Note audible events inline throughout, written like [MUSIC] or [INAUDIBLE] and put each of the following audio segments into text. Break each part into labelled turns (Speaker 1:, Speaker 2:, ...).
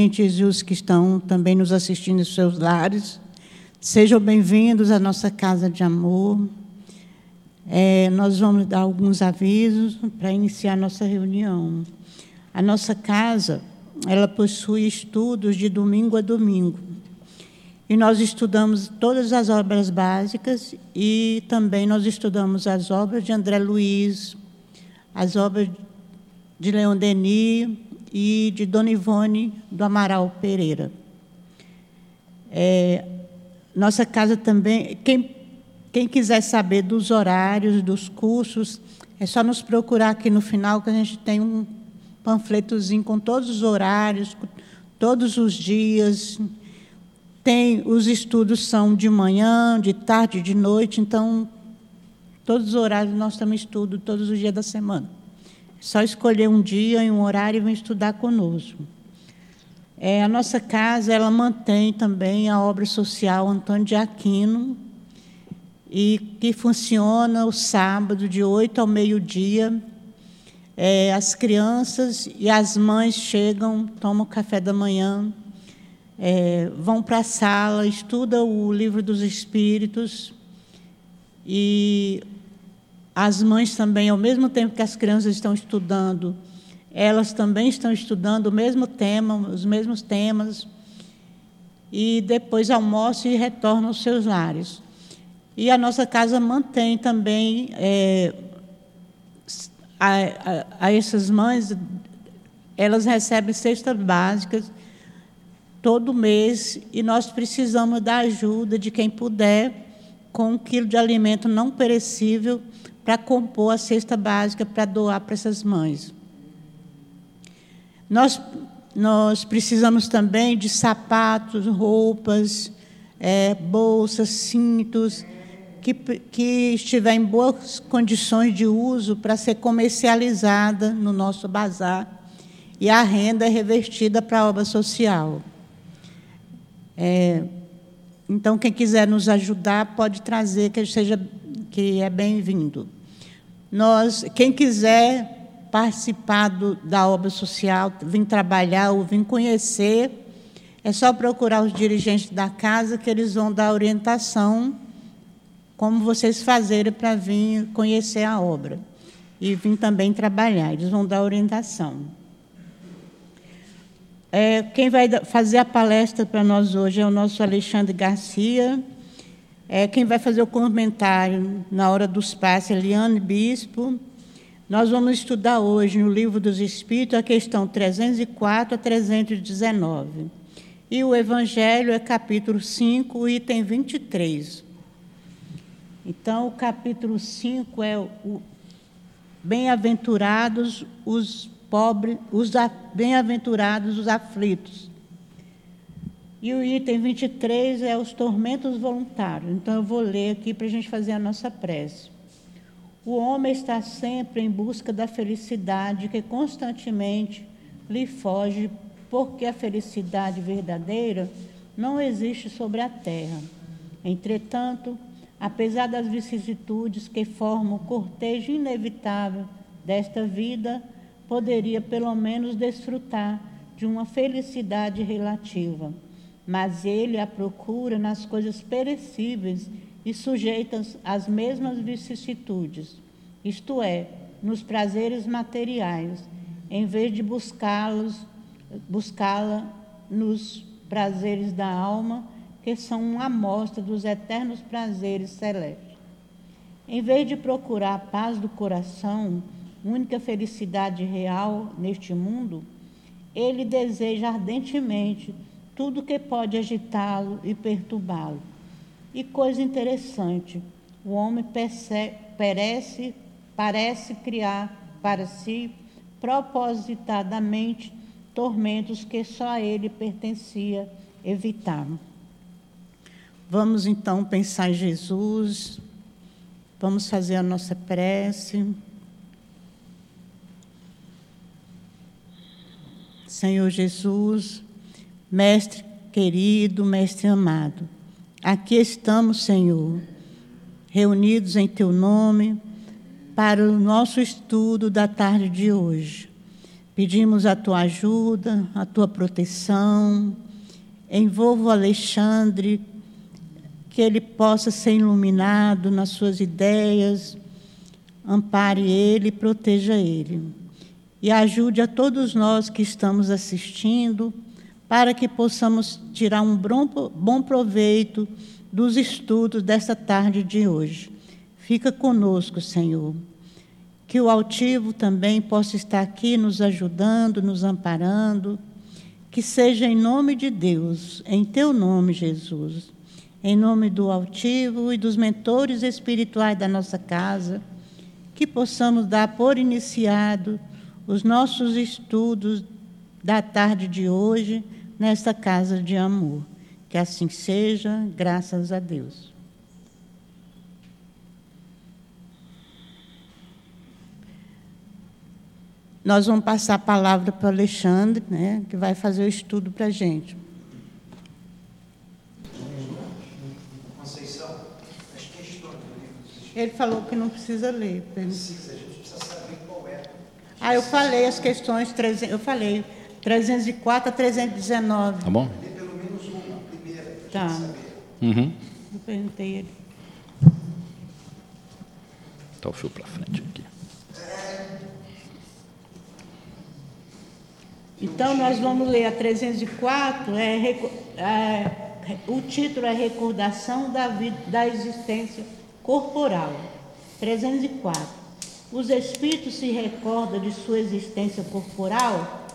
Speaker 1: e os que estão também nos assistindo em seus lares. Sejam bem-vindos à nossa casa de amor. É, nós vamos dar alguns avisos para iniciar nossa reunião. A nossa casa, ela possui estudos de domingo a domingo. E nós estudamos todas as obras básicas e também nós estudamos as obras de André Luiz, as obras de Leon Denis e de Dona Ivone do Amaral Pereira. É, nossa casa também, quem, quem quiser saber dos horários, dos cursos, é só nos procurar aqui no final, que a gente tem um panfletozinho com todos os horários, todos os dias. Tem, os estudos são de manhã, de tarde, de noite, então todos os horários nós também estudo todos os dias da semana. Só escolher um dia e um horário e vir estudar conosco. É, a nossa casa ela mantém também a obra social Antônio de Aquino, e que funciona o sábado, de 8 ao meio-dia. É, as crianças e as mães chegam, tomam café da manhã, é, vão para a sala, estudam o livro dos Espíritos e as mães também, ao mesmo tempo que as crianças estão estudando, elas também estão estudando o mesmo tema, os mesmos temas, e depois almoçam e retornam aos seus lares. E a nossa casa mantém também é, a, a, a essas mães, elas recebem cestas básicas todo mês e nós precisamos da ajuda de quem puder com um quilo de alimento não perecível para compor a cesta básica para doar para essas mães. Nós, nós precisamos também de sapatos, roupas, é, bolsas, cintos, que, que estiver em boas condições de uso para ser comercializada no nosso bazar e a renda é revertida para a obra social. É, então, quem quiser nos ajudar pode trazer, que seja que é bem-vindo. Nós, quem quiser participar do, da obra social, vir trabalhar ou vir conhecer, é só procurar os dirigentes da casa que eles vão dar orientação como vocês fazerem para vir conhecer a obra e vir também trabalhar. Eles vão dar orientação. É, quem vai fazer a palestra para nós hoje é o nosso Alexandre Garcia. É, quem vai fazer o comentário na hora dos passes é Liane Bispo. Nós vamos estudar hoje no Livro dos Espíritos a questão 304 a 319. E o Evangelho é capítulo 5, item 23. Então, o capítulo 5 é o Bem-aventurados os pobres, os bem-aventurados os aflitos. E o item 23 é os tormentos voluntários. Então, eu vou ler aqui para a gente fazer a nossa prece. O homem está sempre em busca da felicidade que constantemente lhe foge, porque a felicidade verdadeira não existe sobre a terra. Entretanto, apesar das vicissitudes que formam o cortejo inevitável desta vida, poderia pelo menos desfrutar de uma felicidade relativa mas ele a procura nas coisas perecíveis e sujeitas às mesmas vicissitudes, isto é, nos prazeres materiais, em vez de buscá-los, buscá-la nos prazeres da alma, que são uma amostra dos eternos prazeres celestes. Em vez de procurar a paz do coração, única felicidade real neste mundo, ele deseja ardentemente tudo que pode agitá-lo e perturbá-lo. E coisa interessante, o homem perece, parece criar para si propositadamente tormentos que só a ele pertencia evitar. Vamos então pensar em Jesus, vamos fazer a nossa prece. Senhor Jesus, Mestre querido, Mestre amado, aqui estamos, Senhor, reunidos em Teu nome para o nosso estudo da tarde de hoje. Pedimos a tua ajuda, a tua proteção. Envolva o Alexandre, que ele possa ser iluminado nas suas ideias, ampare ele proteja ele. E ajude a todos nós que estamos assistindo, para que possamos tirar um bom proveito dos estudos desta tarde de hoje. Fica conosco, Senhor. Que o altivo também possa estar aqui nos ajudando, nos amparando. Que seja em nome de Deus, em teu nome, Jesus. Em nome do altivo e dos mentores espirituais da nossa casa, que possamos dar por iniciado os nossos estudos da tarde de hoje nesta casa de amor. Que assim seja, graças a Deus. Nós vamos passar a palavra para o Alexandre, né, que vai fazer o estudo para a gente. Conceição, as questões Ele falou que não precisa ler. Precisa, a gente precisa saber qual é. Ah, eu falei as questões, eu falei 304 a 319.
Speaker 2: Tá bom?
Speaker 3: Pelo menos uma, primeira,
Speaker 1: tá.
Speaker 2: Uhum.
Speaker 1: Eu perguntei ele.
Speaker 2: Tá o fio para frente aqui.
Speaker 1: Então, nós vamos ler a 304, é, é, o título é Recordação da, vida, da Existência Corporal. 304. Os espíritos se recordam de sua existência corporal?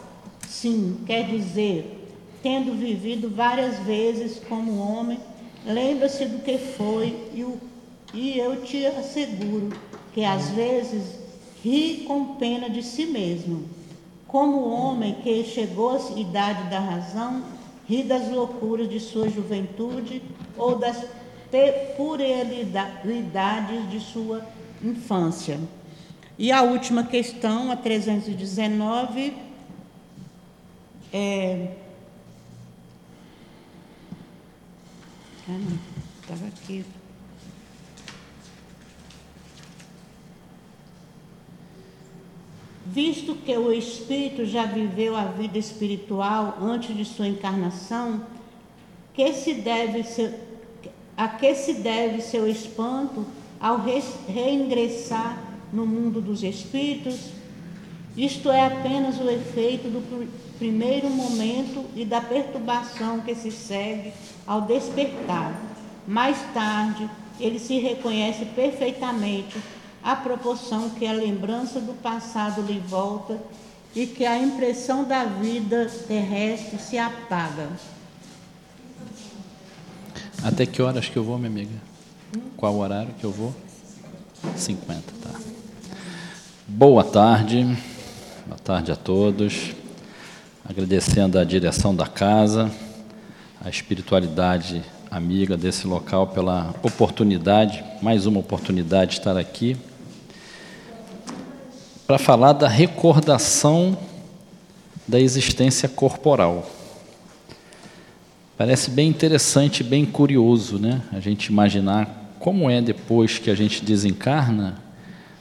Speaker 1: Sim, quer dizer, tendo vivido várias vezes como homem, lembra-se do que foi e, o, e eu te asseguro que às vezes ri com pena de si mesmo como homem que chegou à idade da razão ri das loucuras de sua juventude ou das puerilidades de sua infância. E a última questão, a 319, é. Ah, não, estava aqui. Visto que o espírito já viveu a vida espiritual antes de sua encarnação, que se deve a que se deve seu espanto ao re, reingressar no mundo dos espíritos? Isto é apenas o efeito do primeiro momento e da perturbação que se segue ao despertar. Mais tarde, ele se reconhece perfeitamente à proporção que a lembrança do passado lhe volta e que a impressão da vida terrestre se apaga.
Speaker 2: Até que horas que eu vou, minha amiga? Qual horário que eu vou? 50, tá. Boa tarde, boa tarde a todos. Agradecendo a direção da casa, a espiritualidade amiga desse local pela oportunidade, mais uma oportunidade de estar aqui para falar da recordação da existência corporal. Parece bem interessante, bem curioso, né? A gente imaginar como é depois que a gente desencarna,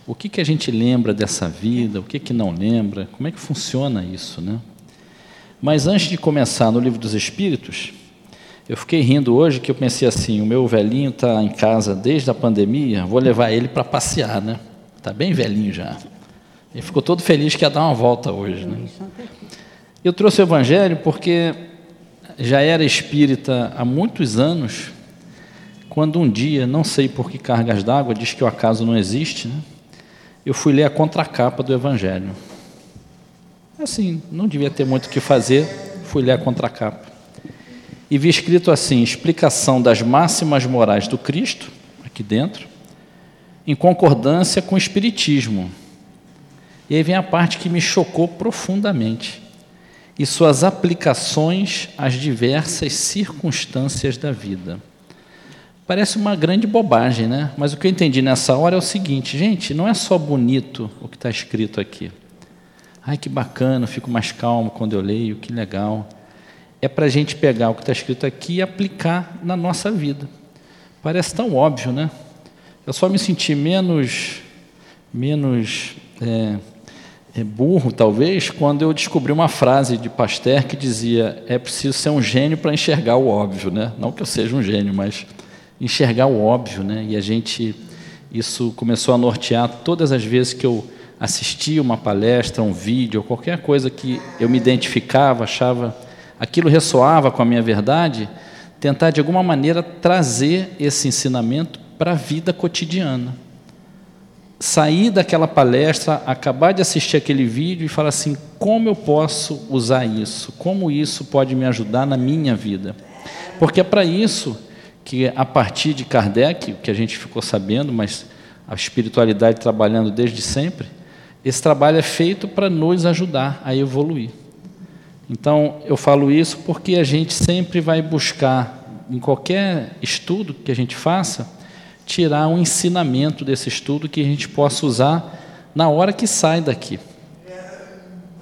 Speaker 2: o que, que a gente lembra dessa vida, o que, que não lembra, como é que funciona isso, né? Mas antes de começar no livro dos Espíritos, eu fiquei rindo hoje que eu pensei assim: o meu velhinho está em casa desde a pandemia, vou levar ele para passear, né? Está bem velhinho já. Ele ficou todo feliz que ia dar uma volta hoje. Né? Eu trouxe o Evangelho porque já era espírita há muitos anos, quando um dia, não sei por que cargas d'água, diz que o acaso não existe, né? Eu fui ler a contracapa do Evangelho. Assim, não devia ter muito o que fazer, fui ler a contracapa. E vi escrito assim: explicação das máximas morais do Cristo, aqui dentro, em concordância com o Espiritismo e aí vem a parte que me chocou profundamente. E suas aplicações às diversas circunstâncias da vida. Parece uma grande bobagem, né? Mas o que eu entendi nessa hora é o seguinte, gente, não é só bonito o que está escrito aqui. Ai, que bacana, fico mais calmo quando eu leio, que legal. É para a gente pegar o que está escrito aqui e aplicar na nossa vida. Parece tão óbvio, né? Eu só me senti menos, menos é, é burro, talvez, quando eu descobri uma frase de Pasteur que dizia: é preciso ser um gênio para enxergar o óbvio, né? Não que eu seja um gênio, mas enxergar o óbvio, né? E a gente, isso começou a nortear todas as vezes que eu assistia uma palestra, um vídeo, qualquer coisa que eu me identificava, achava aquilo ressoava com a minha verdade, tentar de alguma maneira trazer esse ensinamento para a vida cotidiana sair daquela palestra, acabar de assistir aquele vídeo e falar assim: como eu posso usar isso? Como isso pode me ajudar na minha vida? Porque é para isso que, a partir de Kardec, que a gente ficou sabendo, mas a espiritualidade trabalhando desde sempre, esse trabalho é feito para nos ajudar a evoluir. Então, eu falo isso porque a gente sempre vai buscar, em qualquer estudo que a gente faça, tirar um ensinamento desse estudo que a gente possa usar na hora que sai daqui.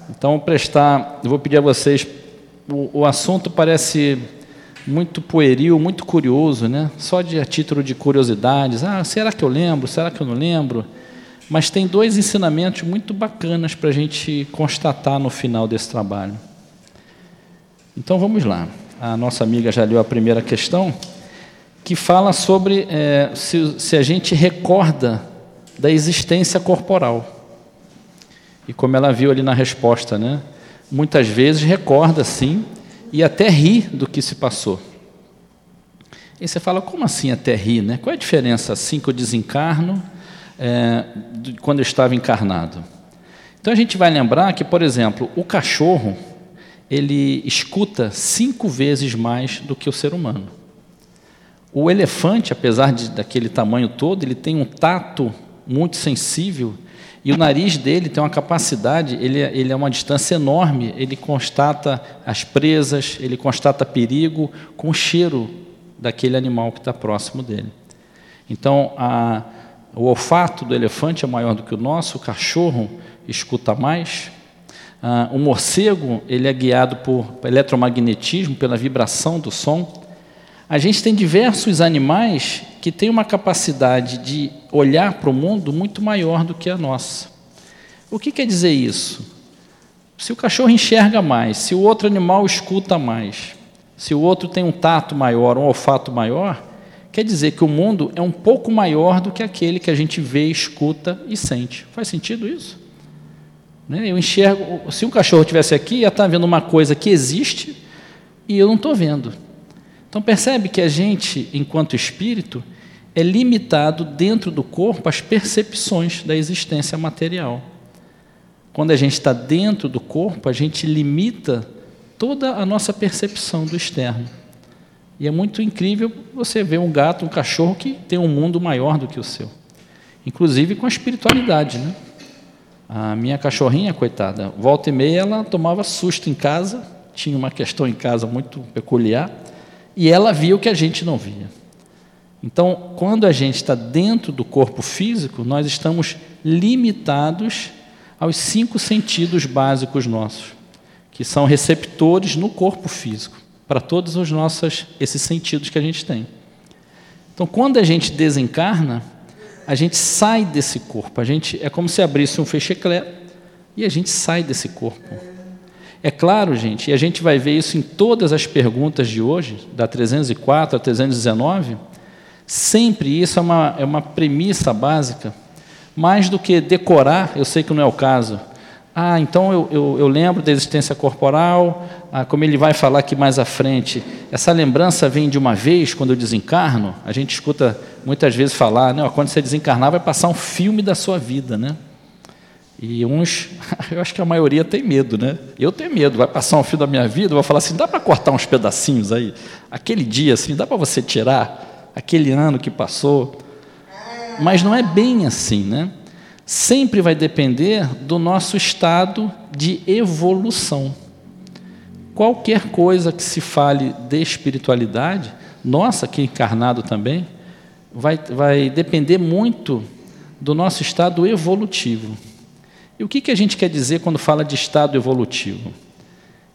Speaker 2: Então, prestar, eu vou pedir a vocês, o, o assunto parece muito pueril, muito curioso, né? Só de a título de curiosidades. Ah, será que eu lembro? Será que eu não lembro? Mas tem dois ensinamentos muito bacanas para a gente constatar no final desse trabalho. Então vamos lá. A nossa amiga já leu a primeira questão que fala sobre é, se, se a gente recorda da existência corporal. E como ela viu ali na resposta, né? Muitas vezes recorda sim e até ri do que se passou. E você fala, como assim até ri? Né? Qual é a diferença assim que eu desencarno é, de quando eu estava encarnado? Então a gente vai lembrar que, por exemplo, o cachorro ele escuta cinco vezes mais do que o ser humano. O elefante, apesar de, daquele tamanho todo, ele tem um tato muito sensível e o nariz dele tem uma capacidade, ele, é, ele é uma distância enorme, ele constata as presas, ele constata perigo com o cheiro daquele animal que está próximo dele. Então, a, o olfato do elefante é maior do que o nosso, o cachorro escuta mais. Ah, o morcego ele é guiado por eletromagnetismo, pela vibração do som. A gente tem diversos animais que têm uma capacidade de olhar para o mundo muito maior do que a nossa. O que quer dizer isso? Se o cachorro enxerga mais, se o outro animal escuta mais, se o outro tem um tato maior, um olfato maior, quer dizer que o mundo é um pouco maior do que aquele que a gente vê, escuta e sente. Faz sentido isso? Né? Eu enxergo, se um cachorro estivesse aqui, ia estar vendo uma coisa que existe e eu não estou vendo. Então percebe que a gente, enquanto espírito, é limitado dentro do corpo às percepções da existência material. Quando a gente está dentro do corpo, a gente limita toda a nossa percepção do externo. E é muito incrível você ver um gato, um cachorro que tem um mundo maior do que o seu. Inclusive com a espiritualidade, né? A minha cachorrinha, coitada, volta e meia ela tomava susto em casa, tinha uma questão em casa muito peculiar e ela via o que a gente não via. Então, quando a gente está dentro do corpo físico, nós estamos limitados aos cinco sentidos básicos nossos, que são receptores no corpo físico, para todos os nossos esses sentidos que a gente tem. Então, quando a gente desencarna, a gente sai desse corpo, a gente é como se abrisse um fecheclé e a gente sai desse corpo. É claro, gente, e a gente vai ver isso em todas as perguntas de hoje, da 304 a 319, sempre isso é uma, é uma premissa básica, mais do que decorar, eu sei que não é o caso. Ah, então eu, eu, eu lembro da existência corporal, ah, como ele vai falar aqui mais à frente, essa lembrança vem de uma vez, quando eu desencarno, a gente escuta muitas vezes falar, né, quando você desencarnar vai passar um filme da sua vida, né? E uns, [LAUGHS] eu acho que a maioria tem medo, né? Eu tenho medo, vai passar um fio da minha vida, vou falar assim, dá para cortar uns pedacinhos aí? Aquele dia, assim, dá para você tirar? Aquele ano que passou? Mas não é bem assim, né? Sempre vai depender do nosso estado de evolução. Qualquer coisa que se fale de espiritualidade, nossa, que encarnado também, vai, vai depender muito do nosso estado evolutivo. E o que, que a gente quer dizer quando fala de estado evolutivo?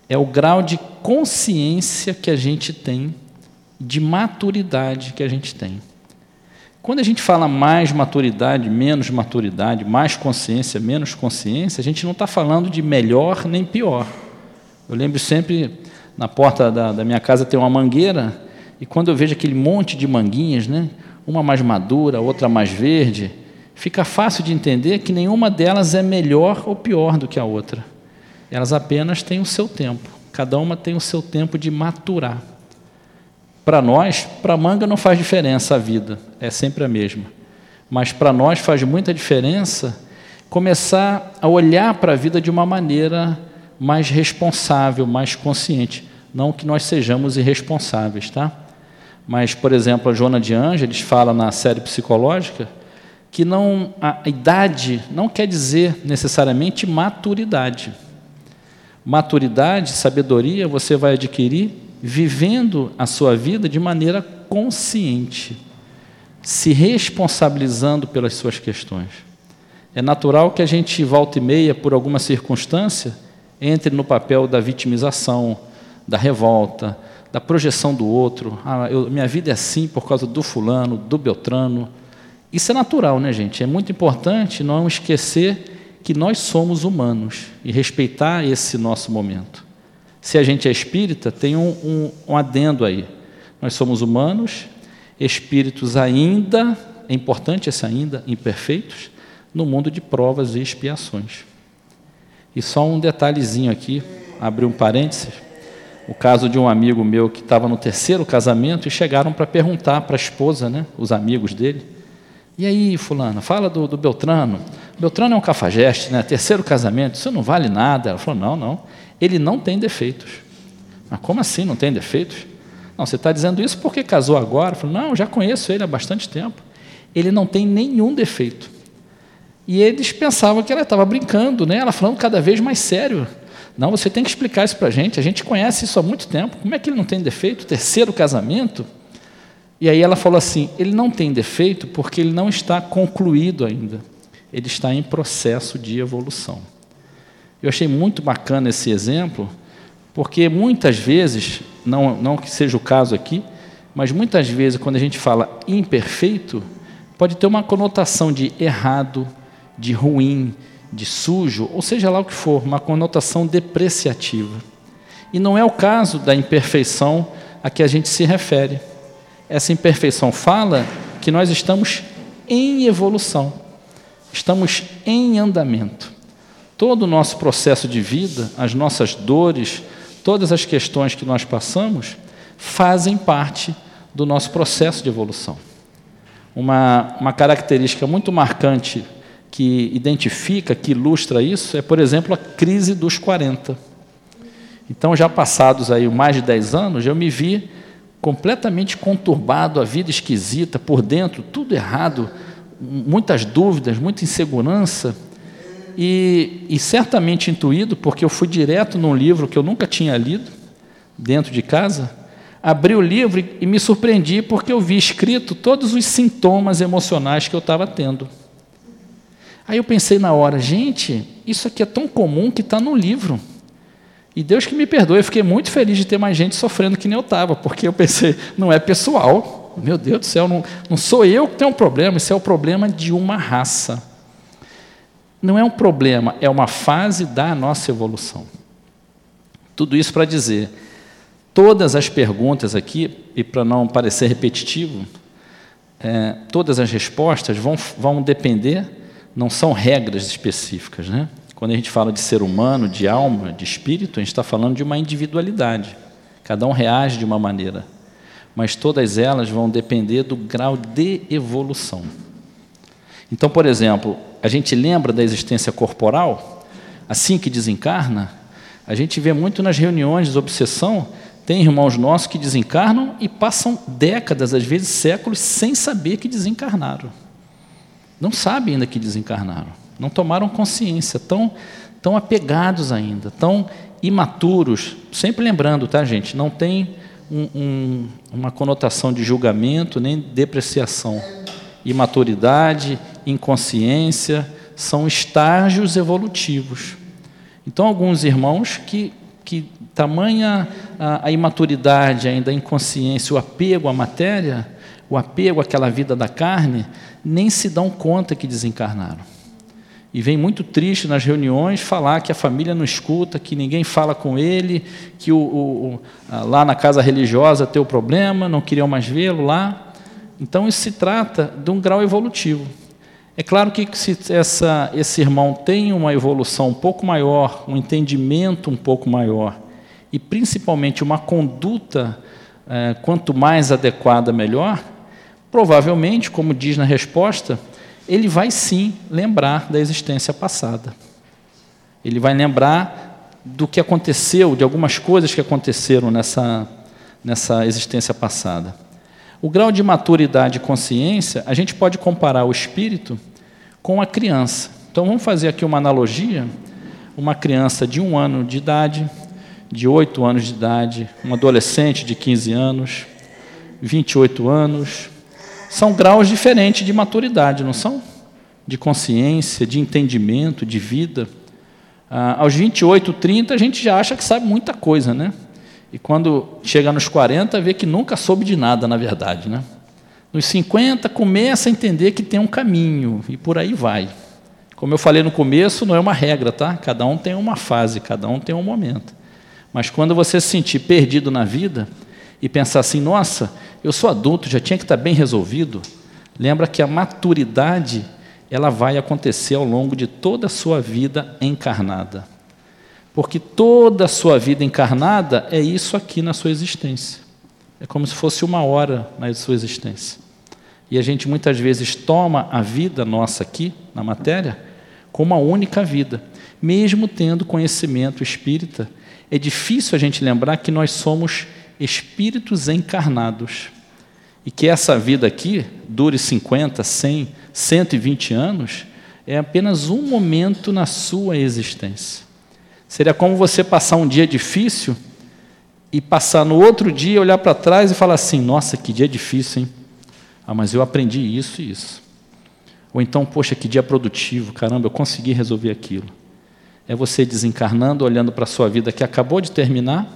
Speaker 2: É o grau de consciência que a gente tem, de maturidade que a gente tem. Quando a gente fala mais maturidade, menos maturidade, mais consciência, menos consciência, a gente não está falando de melhor nem pior. Eu lembro sempre, na porta da, da, minha casa tem uma mangueira, e quando eu vejo aquele monte de manguinhas, né, uma mais madura, outra mais verde, fica fácil de entender que nenhuma delas é melhor ou pior do que a outra. Elas apenas têm o seu tempo, cada uma tem o seu tempo de maturar. Para nós, para manga não faz diferença a vida, é sempre a mesma. Mas para nós faz muita diferença começar a olhar para a vida de uma maneira mais responsável, mais consciente. Não que nós sejamos irresponsáveis, tá? Mas, por exemplo, a Joana de Ângeles fala na série psicológica que não, a idade não quer dizer necessariamente maturidade. Maturidade, sabedoria, você vai adquirir vivendo a sua vida de maneira consciente, se responsabilizando pelas suas questões. É natural que a gente, volta e meia, por alguma circunstância, entre no papel da vitimização, da revolta, da projeção do outro. Ah, eu, minha vida é assim por causa do fulano, do Beltrano. Isso é natural, né, gente? É muito importante não esquecer que nós somos humanos e respeitar esse nosso momento. Se a gente é espírita, tem um, um, um adendo aí. Nós somos humanos, espíritos ainda, é importante esse ainda, imperfeitos, no mundo de provas e expiações. E só um detalhezinho aqui, abrir um parênteses. O caso de um amigo meu que estava no terceiro casamento e chegaram para perguntar para a esposa, né, os amigos dele, e aí, fulana, fala do, do Beltrano. Beltrano é um cafajeste, né? Terceiro casamento, isso não vale nada. Ela falou, não, não ele não tem defeitos. Mas como assim não tem defeitos? Não, você está dizendo isso porque casou agora? Falo, não, já conheço ele há bastante tempo. Ele não tem nenhum defeito. E eles pensavam que ela estava brincando, né? ela falando cada vez mais sério. Não, você tem que explicar isso para a gente, a gente conhece isso há muito tempo. Como é que ele não tem defeito? Terceiro casamento? E aí ela falou assim: ele não tem defeito porque ele não está concluído ainda. Ele está em processo de evolução. Eu achei muito bacana esse exemplo, porque muitas vezes, não, não que seja o caso aqui, mas muitas vezes, quando a gente fala imperfeito, pode ter uma conotação de errado, de ruim, de sujo, ou seja lá o que for, uma conotação depreciativa. E não é o caso da imperfeição a que a gente se refere. Essa imperfeição fala que nós estamos em evolução, estamos em andamento. Todo o nosso processo de vida, as nossas dores, todas as questões que nós passamos, fazem parte do nosso processo de evolução. Uma, uma característica muito marcante que identifica, que ilustra isso, é, por exemplo, a crise dos 40. Então, já passados aí mais de 10 anos, eu me vi completamente conturbado, a vida esquisita, por dentro, tudo errado, muitas dúvidas, muita insegurança e, e certamente intuído, porque eu fui direto num livro que eu nunca tinha lido, dentro de casa, abri o livro e me surpreendi porque eu vi escrito todos os sintomas emocionais que eu estava tendo. Aí eu pensei na hora, gente, isso aqui é tão comum que está no livro. E Deus que me perdoe, eu fiquei muito feliz de ter mais gente sofrendo que nem eu estava, porque eu pensei, não é pessoal, meu Deus do céu, não, não sou eu que tenho um problema, isso é o problema de uma raça não é um problema, é uma fase da nossa evolução. Tudo isso para dizer, todas as perguntas aqui, e para não parecer repetitivo, é, todas as respostas vão, vão depender, não são regras específicas. Né? Quando a gente fala de ser humano, de alma, de espírito, a gente está falando de uma individualidade. Cada um reage de uma maneira. Mas todas elas vão depender do grau de evolução. Então, por exemplo, a gente lembra da existência corporal, assim que desencarna, a gente vê muito nas reuniões de obsessão, tem irmãos nossos que desencarnam e passam décadas, às vezes séculos, sem saber que desencarnaram. Não sabem ainda que desencarnaram, não tomaram consciência, tão, tão apegados ainda, tão imaturos. Sempre lembrando, tá, gente? Não tem um, um, uma conotação de julgamento nem depreciação. Imaturidade, inconsciência, são estágios evolutivos. Então, alguns irmãos que que tamanha a, a imaturidade ainda, a inconsciência, o apego à matéria, o apego àquela vida da carne, nem se dão conta que desencarnaram. E vem muito triste nas reuniões falar que a família não escuta, que ninguém fala com ele, que o, o, lá na casa religiosa tem o problema, não queriam mais vê-lo lá. Então isso se trata de um grau evolutivo. É claro que se essa, esse irmão tem uma evolução um pouco maior, um entendimento um pouco maior, e principalmente uma conduta é, quanto mais adequada, melhor, provavelmente, como diz na resposta, ele vai sim lembrar da existência passada. Ele vai lembrar do que aconteceu, de algumas coisas que aconteceram nessa, nessa existência passada. O grau de maturidade e consciência, a gente pode comparar o espírito com a criança. Então vamos fazer aqui uma analogia: uma criança de um ano de idade, de oito anos de idade, um adolescente de 15 anos, 28 anos, são graus diferentes de maturidade, não são? De consciência, de entendimento, de vida. Ah, aos 28, 30, a gente já acha que sabe muita coisa, né? E quando chega nos 40, vê que nunca soube de nada, na verdade. Né? Nos 50, começa a entender que tem um caminho, e por aí vai. Como eu falei no começo, não é uma regra, tá? Cada um tem uma fase, cada um tem um momento. Mas quando você se sentir perdido na vida e pensar assim, nossa, eu sou adulto, já tinha que estar bem resolvido, lembra que a maturidade ela vai acontecer ao longo de toda a sua vida encarnada. Porque toda a sua vida encarnada é isso aqui na sua existência. É como se fosse uma hora na sua existência. E a gente muitas vezes toma a vida nossa aqui, na matéria, como uma única vida. Mesmo tendo conhecimento espírita, é difícil a gente lembrar que nós somos espíritos encarnados. E que essa vida aqui dure 50, 100, 120 anos, é apenas um momento na sua existência. Seria como você passar um dia difícil e passar no outro dia, olhar para trás e falar assim: nossa, que dia difícil, hein? Ah, mas eu aprendi isso e isso. Ou então, poxa, que dia produtivo, caramba, eu consegui resolver aquilo. É você desencarnando, olhando para a sua vida que acabou de terminar,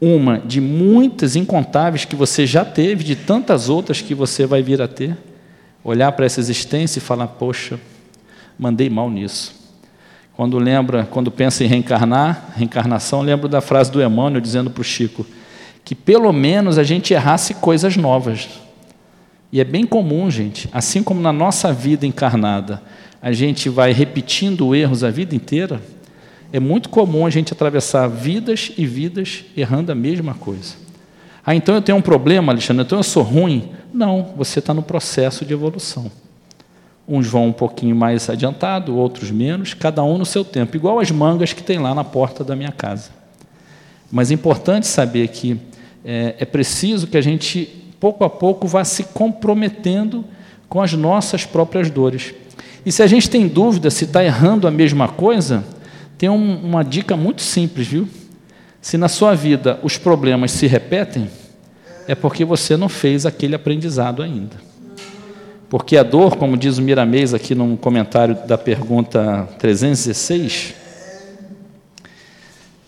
Speaker 2: uma de muitas incontáveis que você já teve, de tantas outras que você vai vir a ter, olhar para essa existência e falar: poxa, mandei mal nisso. Quando lembra, quando pensa em reencarnar, reencarnação, lembro da frase do Emmanuel dizendo para o Chico que pelo menos a gente errasse coisas novas. E é bem comum, gente, assim como na nossa vida encarnada, a gente vai repetindo erros a vida inteira, é muito comum a gente atravessar vidas e vidas errando a mesma coisa. Ah, então eu tenho um problema, Alexandre, então eu sou ruim. Não, você está no processo de evolução. Uns vão um pouquinho mais adiantado, outros menos, cada um no seu tempo, igual as mangas que tem lá na porta da minha casa. Mas é importante saber que é, é preciso que a gente, pouco a pouco, vá se comprometendo com as nossas próprias dores. E se a gente tem dúvida se está errando a mesma coisa, tem um, uma dica muito simples, viu? Se na sua vida os problemas se repetem, é porque você não fez aquele aprendizado ainda. Porque a dor, como diz o Miramês aqui no comentário da pergunta 316,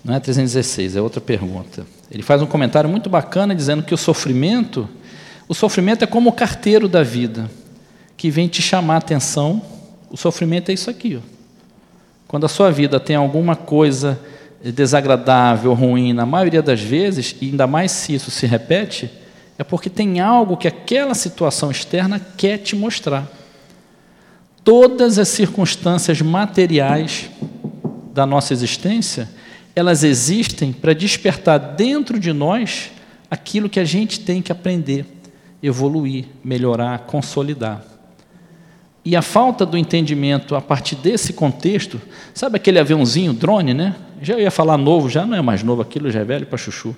Speaker 2: não é 316, é outra pergunta. Ele faz um comentário muito bacana dizendo que o sofrimento, o sofrimento é como o carteiro da vida, que vem te chamar a atenção. O sofrimento é isso aqui. Ó. Quando a sua vida tem alguma coisa desagradável, ruim, na maioria das vezes, e ainda mais se isso se repete, é porque tem algo que aquela situação externa quer te mostrar. Todas as circunstâncias materiais da nossa existência, elas existem para despertar dentro de nós aquilo que a gente tem que aprender, evoluir, melhorar, consolidar. E a falta do entendimento a partir desse contexto, sabe aquele aviãozinho, drone, né? Já ia falar novo, já não é mais novo, aquilo já é velho para chuchu.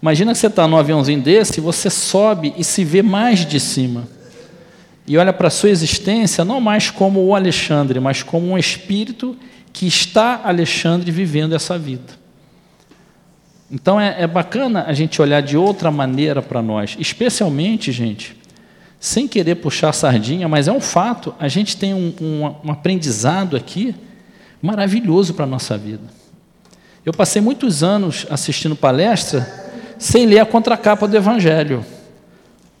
Speaker 2: Imagina que você está num aviãozinho desse, você sobe e se vê mais de cima. E olha para a sua existência não mais como o Alexandre, mas como um espírito que está Alexandre vivendo essa vida. Então é, é bacana a gente olhar de outra maneira para nós, especialmente, gente, sem querer puxar sardinha, mas é um fato, a gente tem um, um, um aprendizado aqui maravilhoso para a nossa vida. Eu passei muitos anos assistindo palestra sem ler a contracapa do Evangelho.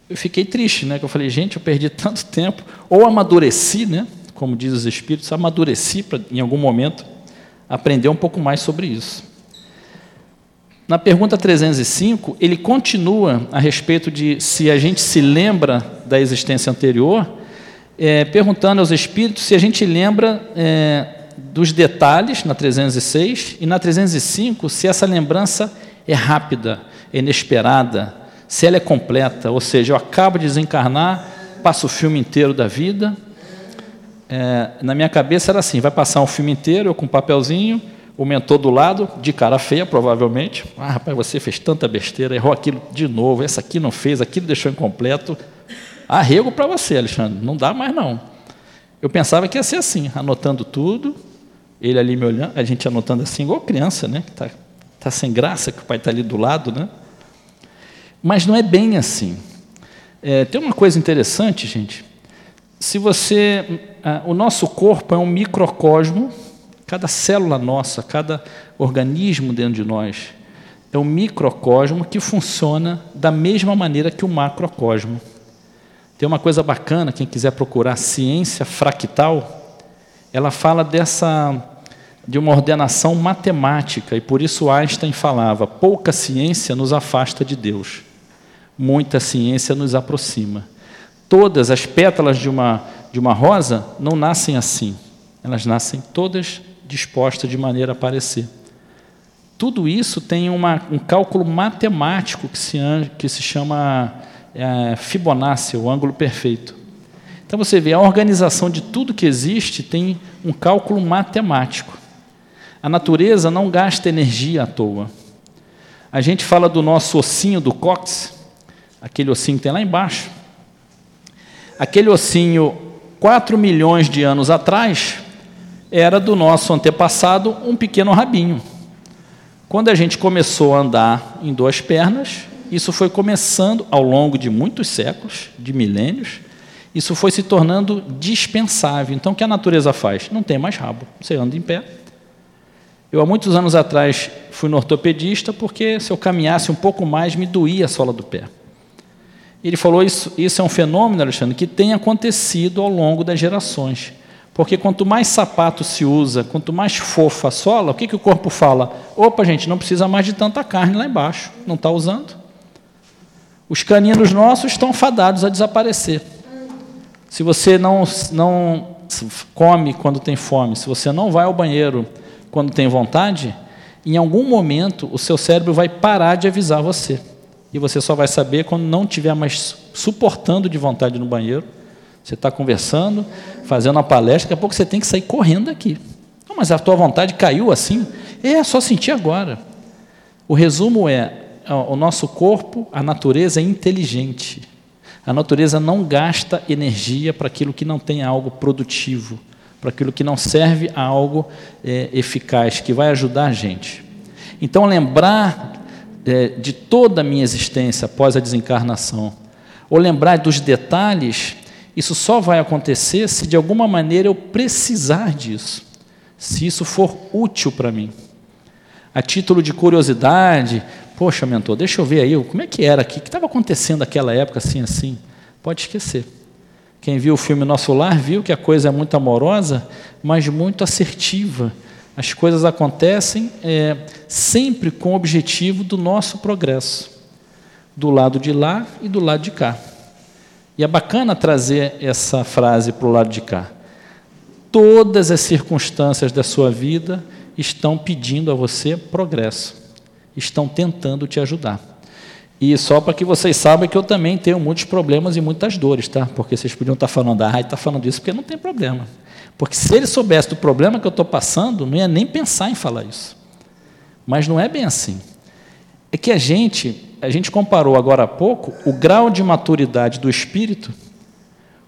Speaker 2: Eu fiquei triste, né? Que eu falei, gente, eu perdi tanto tempo. Ou amadureci, né? Como diz os Espíritos, amadureci para, em algum momento, aprender um pouco mais sobre isso. Na pergunta 305, ele continua a respeito de se a gente se lembra da existência anterior, é, perguntando aos espíritos se a gente lembra é, dos detalhes na 306 e na 305 se essa lembrança é rápida, inesperada, se ela é completa, ou seja, eu acabo de desencarnar, passo o filme inteiro da vida. É, na minha cabeça era assim: vai passar um filme inteiro, eu com um papelzinho, o mentor do lado, de cara feia, provavelmente. Ah, rapaz, você fez tanta besteira, errou aquilo de novo, essa aqui não fez, aquilo deixou incompleto. Arrego para você, Alexandre, não dá mais não. Eu pensava que ia ser assim, anotando tudo, ele ali me olhando, a gente anotando assim, igual criança, né? Que está tá sem graça, que o pai está ali do lado, né? Mas não é bem assim. É, tem uma coisa interessante, gente. Se você. Ah, o nosso corpo é um microcosmo, cada célula nossa, cada organismo dentro de nós é um microcosmo que funciona da mesma maneira que o macrocosmo. Tem uma coisa bacana, quem quiser procurar ciência fractal, ela fala dessa de uma ordenação matemática e por isso Einstein falava: pouca ciência nos afasta de Deus, muita ciência nos aproxima. Todas as pétalas de uma de uma rosa não nascem assim, elas nascem todas dispostas de maneira a aparecer. Tudo isso tem uma, um cálculo matemático que se, que se chama é, Fibonacci, o ângulo perfeito. Então você vê, a organização de tudo que existe tem um cálculo matemático. A natureza não gasta energia à toa. A gente fala do nosso ossinho do cóccix, aquele ossinho que tem lá embaixo. Aquele ossinho, 4 milhões de anos atrás, era do nosso antepassado um pequeno rabinho. Quando a gente começou a andar em duas pernas, isso foi começando ao longo de muitos séculos, de milênios, isso foi se tornando dispensável. Então, o que a natureza faz? Não tem mais rabo, você anda em pé. Eu, há muitos anos atrás, fui no ortopedista porque, se eu caminhasse um pouco mais, me doía a sola do pé. Ele falou: Isso, isso é um fenômeno, Alexandre, que tem acontecido ao longo das gerações. Porque quanto mais sapato se usa, quanto mais fofa a sola, o que, que o corpo fala? Opa, gente, não precisa mais de tanta carne lá embaixo. Não está usando? Os caninos nossos estão fadados a desaparecer. Se você não, não come quando tem fome, se você não vai ao banheiro quando tem vontade, em algum momento o seu cérebro vai parar de avisar você. E você só vai saber quando não estiver mais suportando de vontade no banheiro. Você está conversando, fazendo uma palestra, daqui a pouco você tem que sair correndo daqui. Não, mas a tua vontade caiu assim? É, só sentir agora. O resumo é: o nosso corpo, a natureza é inteligente. A natureza não gasta energia para aquilo que não tem algo produtivo, para aquilo que não serve a algo é, eficaz, que vai ajudar a gente. Então, lembrar é, de toda a minha existência após a desencarnação, ou lembrar dos detalhes, isso só vai acontecer se de alguma maneira eu precisar disso, se isso for útil para mim. A título de curiosidade, Poxa, mentor, deixa eu ver aí, como é que era aqui? O que estava acontecendo naquela época assim, assim? Pode esquecer. Quem viu o filme Nosso Lar viu que a coisa é muito amorosa, mas muito assertiva. As coisas acontecem é, sempre com o objetivo do nosso progresso, do lado de lá e do lado de cá. E é bacana trazer essa frase para o lado de cá. Todas as circunstâncias da sua vida estão pedindo a você progresso estão tentando te ajudar. E só para que vocês saibam que eu também tenho muitos problemas e muitas dores, tá? Porque vocês podiam estar falando, ah, está falando isso porque não tem problema. Porque se ele soubesse do problema que eu estou passando, não ia nem pensar em falar isso. Mas não é bem assim. É que a gente, a gente comparou agora há pouco o grau de maturidade do espírito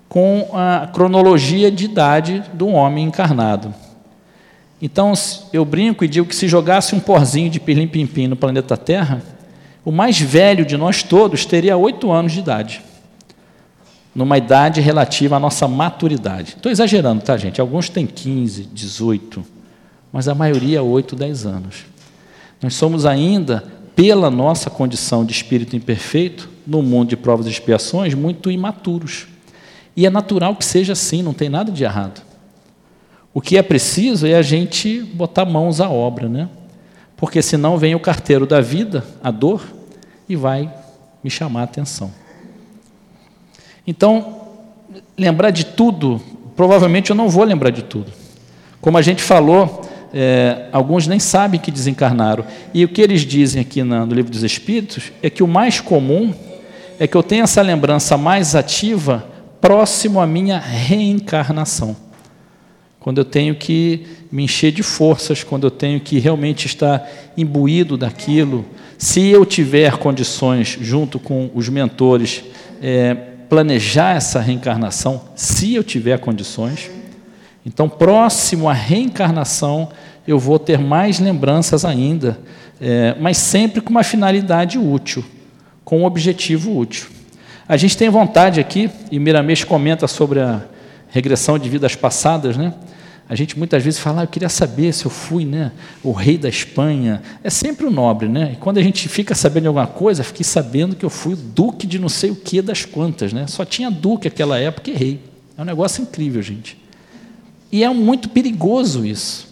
Speaker 2: com a cronologia de idade do homem encarnado. Então, eu brinco e digo que se jogasse um porzinho de pirlim-pim-pim no planeta Terra, o mais velho de nós todos teria oito anos de idade. Numa idade relativa à nossa maturidade. Estou exagerando, tá, gente? Alguns têm 15, 18, mas a maioria 8, 10 anos. Nós somos ainda, pela nossa condição de espírito imperfeito, no mundo de provas e expiações, muito imaturos. E é natural que seja assim, não tem nada de errado. O que é preciso é a gente botar mãos à obra, né? Porque senão vem o carteiro da vida, a dor, e vai me chamar a atenção. Então, lembrar de tudo, provavelmente eu não vou lembrar de tudo. Como a gente falou, é, alguns nem sabem que desencarnaram. E o que eles dizem aqui no Livro dos Espíritos é que o mais comum é que eu tenha essa lembrança mais ativa próximo à minha reencarnação. Quando eu tenho que me encher de forças, quando eu tenho que realmente estar imbuído daquilo. Se eu tiver condições, junto com os mentores, é, planejar essa reencarnação, se eu tiver condições. Então, próximo à reencarnação, eu vou ter mais lembranças ainda, é, mas sempre com uma finalidade útil, com um objetivo útil. A gente tem vontade aqui, e Miramês comenta sobre a regressão de vidas passadas, né? A gente muitas vezes fala, ah, eu queria saber se eu fui né, o rei da Espanha. É sempre o nobre, né? E quando a gente fica sabendo alguma coisa, fiquei sabendo que eu fui o duque de não sei o que das quantas, né? Só tinha duque naquela época e rei. É um negócio incrível, gente. E é muito perigoso isso.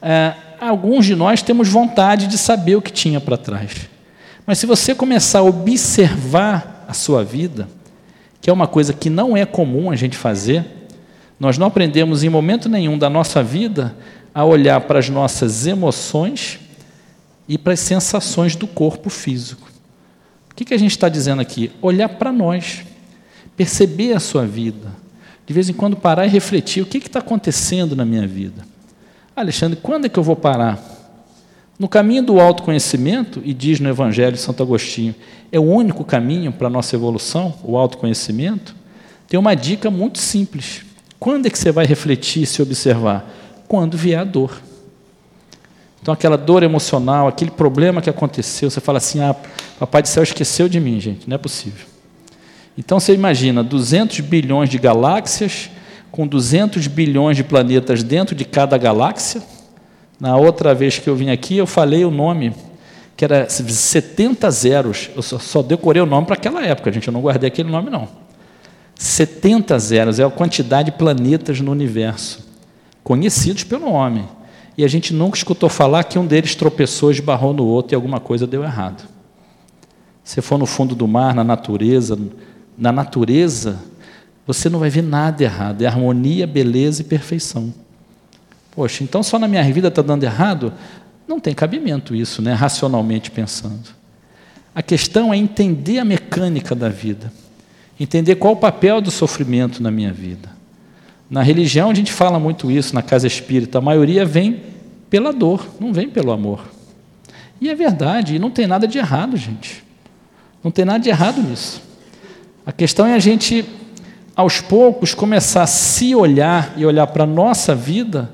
Speaker 2: É, alguns de nós temos vontade de saber o que tinha para trás. Mas se você começar a observar a sua vida, que é uma coisa que não é comum a gente fazer, nós não aprendemos em momento nenhum da nossa vida a olhar para as nossas emoções e para as sensações do corpo físico. O que, que a gente está dizendo aqui? Olhar para nós, perceber a sua vida, de vez em quando parar e refletir: o que está acontecendo na minha vida? Alexandre, quando é que eu vou parar? No caminho do autoconhecimento, e diz no Evangelho de Santo Agostinho, é o único caminho para a nossa evolução, o autoconhecimento, tem uma dica muito simples. Quando é que você vai refletir e se observar? Quando vier a dor. Então, aquela dor emocional, aquele problema que aconteceu, você fala assim: ah, Papai do céu esqueceu de mim, gente, não é possível. Então, você imagina 200 bilhões de galáxias, com 200 bilhões de planetas dentro de cada galáxia. Na outra vez que eu vim aqui, eu falei o nome, que era 70 zeros. Eu só decorei o nome para aquela época, gente, eu não guardei aquele nome, não. 70 zeros é a quantidade de planetas no universo, conhecidos pelo homem. E a gente nunca escutou falar que um deles tropeçou, esbarrou no outro e alguma coisa deu errado. Se for no fundo do mar, na natureza, na natureza, você não vai ver nada errado. É harmonia, beleza e perfeição. Poxa, então só na minha vida está dando errado? Não tem cabimento isso, né? racionalmente pensando. A questão é entender a mecânica da vida. Entender qual o papel do sofrimento na minha vida. Na religião a gente fala muito isso, na casa espírita, a maioria vem pela dor, não vem pelo amor. E é verdade, e não tem nada de errado, gente. Não tem nada de errado nisso. A questão é a gente, aos poucos, começar a se olhar e olhar para a nossa vida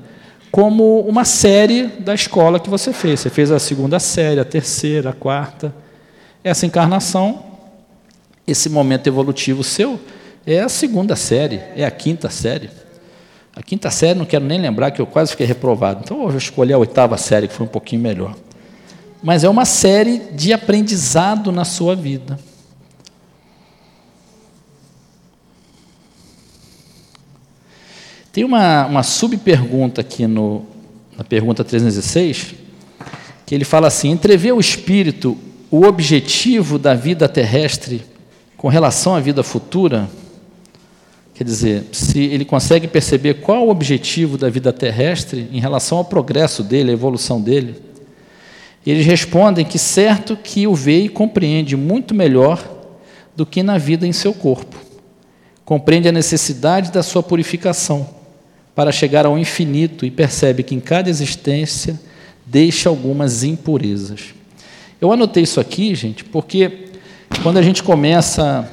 Speaker 2: como uma série da escola que você fez. Você fez a segunda série, a terceira, a quarta. Essa encarnação esse momento evolutivo seu é a segunda série, é a quinta série. A quinta série, não quero nem lembrar que eu quase fiquei reprovado. Então eu vou escolher a oitava série, que foi um pouquinho melhor. Mas é uma série de aprendizado na sua vida. Tem uma, uma subpergunta aqui no, na pergunta 306, que ele fala assim: entrever o espírito o objetivo da vida terrestre com relação à vida futura, quer dizer, se ele consegue perceber qual o objetivo da vida terrestre em relação ao progresso dele, à evolução dele, eles respondem que certo que o vê e compreende muito melhor do que na vida em seu corpo. Compreende a necessidade da sua purificação para chegar ao infinito e percebe que em cada existência deixa algumas impurezas. Eu anotei isso aqui, gente, porque quando a gente começa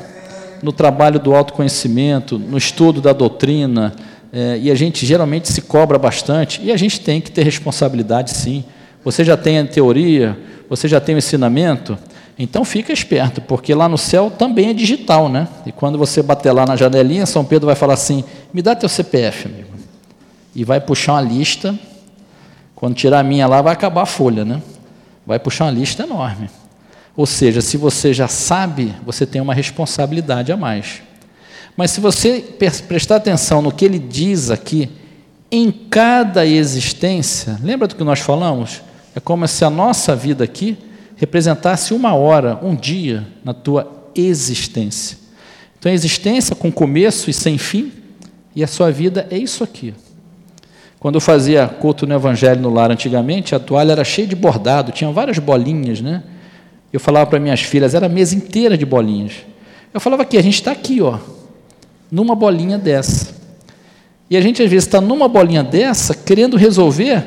Speaker 2: no trabalho do autoconhecimento, no estudo da doutrina, é, e a gente geralmente se cobra bastante, e a gente tem que ter responsabilidade sim. Você já tem a teoria, você já tem o ensinamento, então fica esperto, porque lá no céu também é digital, né? E quando você bater lá na janelinha, São Pedro vai falar assim: me dá teu CPF, amigo. E vai puxar uma lista. Quando tirar a minha lá, vai acabar a folha, né? Vai puxar uma lista enorme. Ou seja, se você já sabe, você tem uma responsabilidade a mais. Mas se você prestar atenção no que ele diz aqui, em cada existência, lembra do que nós falamos? É como se a nossa vida aqui representasse uma hora, um dia na tua existência. Então, a existência com começo e sem fim, e a sua vida é isso aqui. Quando eu fazia culto no Evangelho no lar antigamente, a toalha era cheia de bordado, tinha várias bolinhas, né? Eu falava para minhas filhas, era a mesa inteira de bolinhas. Eu falava aqui, a gente está aqui, ó, numa bolinha dessa. E a gente às vezes está numa bolinha dessa, querendo resolver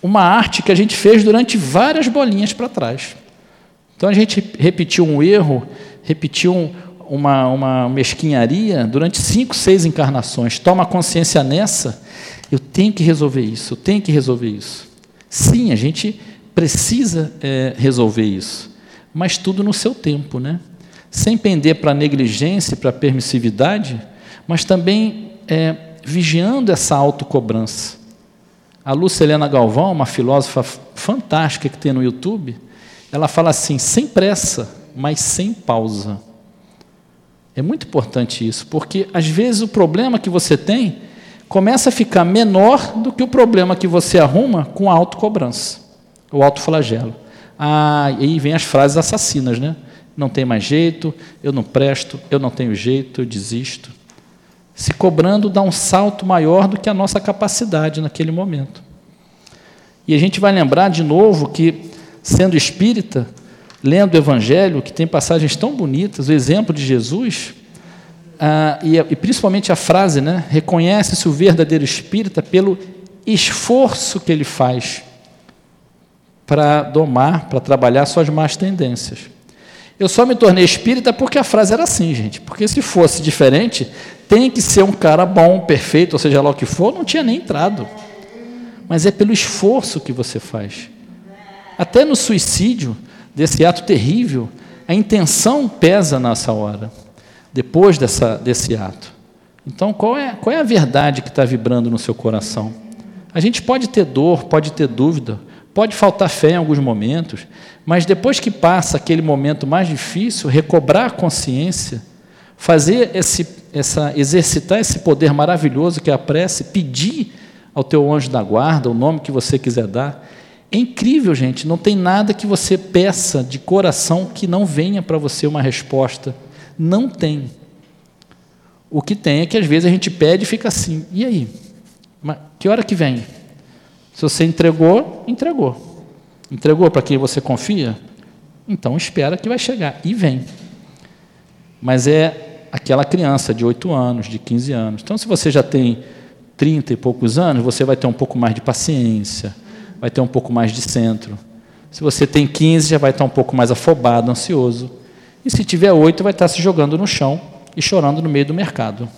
Speaker 2: uma arte que a gente fez durante várias bolinhas para trás. Então a gente repetiu um erro, repetiu um, uma, uma mesquinharia durante cinco, seis encarnações. Toma consciência nessa, eu tenho que resolver isso, eu tenho que resolver isso. Sim, a gente precisa é, resolver isso, mas tudo no seu tempo, né? Sem pender para negligência para permissividade, mas também é, vigiando essa autocobrança. A Lúcia Helena Galvão, uma filósofa fantástica que tem no YouTube, ela fala assim: sem pressa, mas sem pausa. É muito importante isso, porque às vezes o problema que você tem começa a ficar menor do que o problema que você arruma com a autocobrança, o autoflagelo. Ah, aí vem as frases assassinas, né? Não tem mais jeito, eu não presto, eu não tenho jeito, eu desisto se cobrando dá um salto maior do que a nossa capacidade naquele momento. E a gente vai lembrar de novo que, sendo espírita, lendo o Evangelho, que tem passagens tão bonitas, o exemplo de Jesus, ah, e, e, principalmente a frase, né? Reconhece-se o verdadeiro espírita pelo esforço que ele faz para domar, para trabalhar suas más tendências. Eu só me tornei espírita porque a frase era assim, gente. Porque se fosse diferente, tem que ser um cara bom, perfeito, ou seja lá o que for, não tinha nem entrado. Mas é pelo esforço que você faz. Até no suicídio, desse ato terrível, a intenção pesa nessa hora, depois dessa, desse ato. Então, qual é, qual é a verdade que está vibrando no seu coração? A gente pode ter dor, pode ter dúvida, Pode faltar fé em alguns momentos, mas depois que passa aquele momento mais difícil, recobrar a consciência, fazer esse, essa, exercitar esse poder maravilhoso que é a prece, pedir ao teu anjo da guarda o nome que você quiser dar. É incrível, gente. Não tem nada que você peça de coração que não venha para você uma resposta. Não tem. O que tem é que às vezes a gente pede e fica assim. E aí? que hora que vem? Se você entregou, entregou. Entregou para quem você confia? Então espera que vai chegar. E vem. Mas é aquela criança de 8 anos, de 15 anos. Então, se você já tem 30 e poucos anos, você vai ter um pouco mais de paciência, vai ter um pouco mais de centro. Se você tem 15, já vai estar um pouco mais afobado, ansioso. E se tiver 8, vai estar se jogando no chão e chorando no meio do mercado.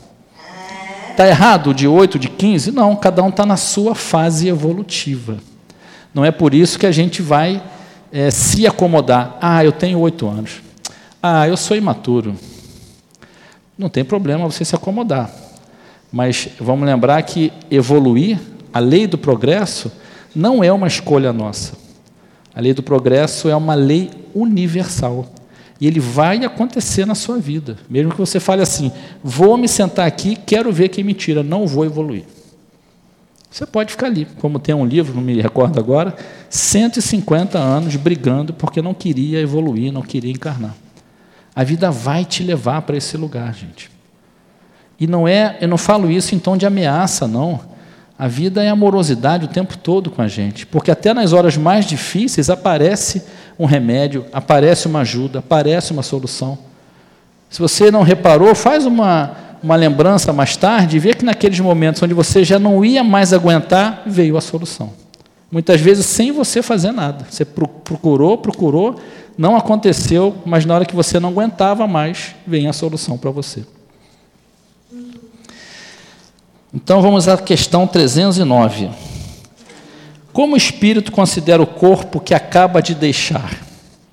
Speaker 2: Está errado de 8, de 15? Não, cada um está na sua fase evolutiva. Não é por isso que a gente vai é, se acomodar. Ah, eu tenho 8 anos. Ah, eu sou imaturo. Não tem problema você se acomodar. Mas vamos lembrar que evoluir, a lei do progresso, não é uma escolha nossa. A lei do progresso é uma lei universal. E ele vai acontecer na sua vida. Mesmo que você fale assim: vou me sentar aqui, quero ver quem me tira, não vou evoluir. Você pode ficar ali, como tem um livro, não me recordo agora, 150 anos brigando porque não queria evoluir, não queria encarnar. A vida vai te levar para esse lugar, gente. E não é, eu não falo isso em tom de ameaça, não. A vida é amorosidade o tempo todo com a gente, porque até nas horas mais difíceis aparece um remédio, aparece uma ajuda, aparece uma solução. Se você não reparou, faz uma, uma lembrança mais tarde e vê que naqueles momentos onde você já não ia mais aguentar, veio a solução. Muitas vezes sem você fazer nada. Você procurou, procurou, não aconteceu, mas na hora que você não aguentava mais, vem a solução para você. Então vamos à questão 309. Como o espírito considera o corpo que acaba de deixar?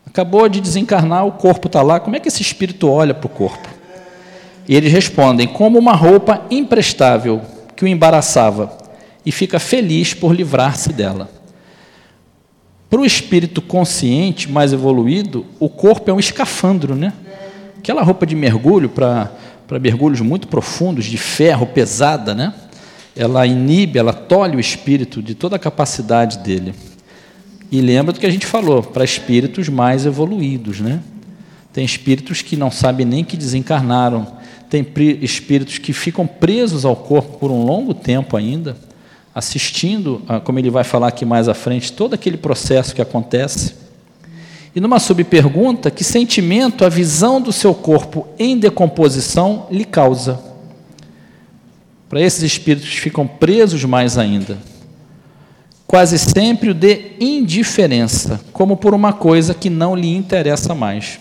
Speaker 2: Acabou de desencarnar, o corpo está lá, como é que esse espírito olha para o corpo? E eles respondem: como uma roupa imprestável que o embaraçava, e fica feliz por livrar-se dela. Para o espírito consciente, mais evoluído, o corpo é um escafandro, né? Aquela roupa de mergulho para mergulhos muito profundos, de ferro, pesada, né? Ela inibe, ela tolhe o espírito de toda a capacidade dele. E lembra do que a gente falou, para espíritos mais evoluídos, né? Tem espíritos que não sabem nem que desencarnaram, tem espíritos que ficam presos ao corpo por um longo tempo ainda assistindo, como ele vai falar aqui mais à frente, todo aquele processo que acontece. E numa subpergunta, que sentimento a visão do seu corpo em decomposição lhe causa? Para esses espíritos ficam presos mais ainda. Quase sempre o de indiferença, como por uma coisa que não lhe interessa mais.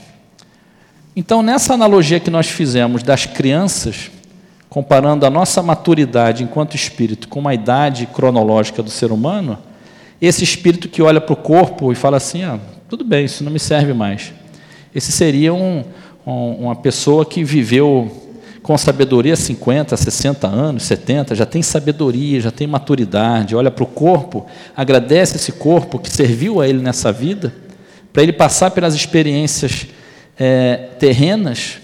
Speaker 2: Então, nessa analogia que nós fizemos das crianças, comparando a nossa maturidade enquanto espírito com uma idade cronológica do ser humano, esse espírito que olha para o corpo e fala assim: ah, tudo bem, isso não me serve mais. Esse seria um, um, uma pessoa que viveu com sabedoria 50, 60 anos, 70, já tem sabedoria, já tem maturidade, olha para o corpo, agradece esse corpo que serviu a ele nessa vida, para ele passar pelas experiências é, terrenas.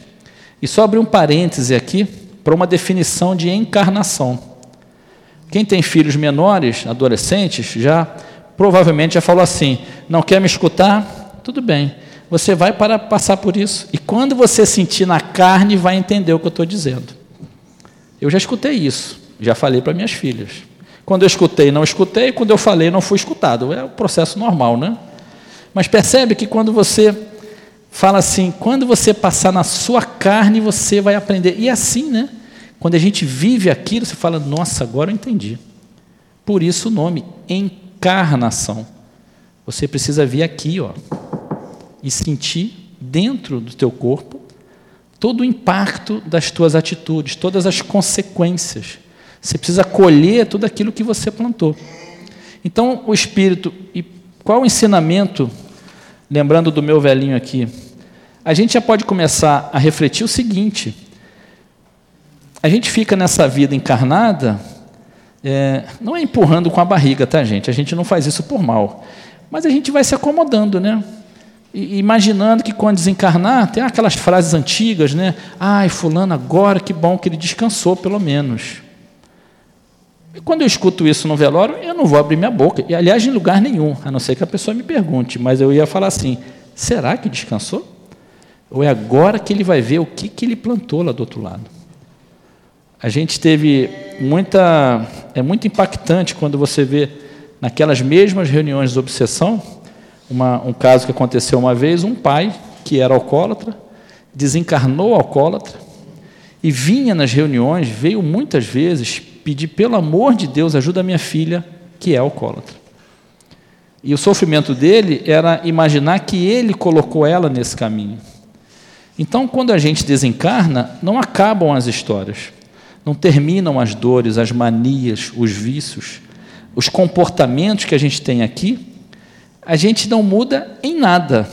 Speaker 2: E só abrir um parêntese aqui, para uma definição de encarnação. Quem tem filhos menores, adolescentes, já provavelmente já falou assim: não quer me escutar? Tudo bem, você vai para passar por isso. E quando você sentir na carne, vai entender o que eu estou dizendo. Eu já escutei isso, já falei para minhas filhas. Quando eu escutei, não escutei, quando eu falei, não fui escutado. É o processo normal, né? Mas percebe que quando você fala assim: quando você passar na sua carne, você vai aprender. E é assim, né? Quando a gente vive aquilo, você fala: nossa, agora eu entendi. Por isso o nome, encarnação. Você precisa vir aqui, ó, e sentir dentro do teu corpo todo o impacto das tuas atitudes, todas as consequências. Você precisa colher tudo aquilo que você plantou. Então, o espírito, e qual o ensinamento, lembrando do meu velhinho aqui, a gente já pode começar a refletir o seguinte: a gente fica nessa vida encarnada, é, não é empurrando com a barriga, tá, gente? A gente não faz isso por mal, mas a gente vai se acomodando, né? E, imaginando que quando desencarnar, tem aquelas frases antigas, né? Ai, fulano, agora que bom que ele descansou, pelo menos. E quando eu escuto isso no velório, eu não vou abrir minha boca. E, aliás, em lugar nenhum, a não ser que a pessoa me pergunte, mas eu ia falar assim: será que descansou? Ou é agora que ele vai ver o que, que ele plantou lá do outro lado? A gente teve muita. É muito impactante quando você vê naquelas mesmas reuniões de obsessão, uma, um caso que aconteceu uma vez: um pai que era alcoólatra, desencarnou alcoólatra, e vinha nas reuniões, veio muitas vezes pedir, pelo amor de Deus, ajuda a minha filha, que é alcoólatra. E o sofrimento dele era imaginar que ele colocou ela nesse caminho. Então, quando a gente desencarna, não acabam as histórias, não terminam as dores, as manias, os vícios, os comportamentos que a gente tem aqui, a gente não muda em nada.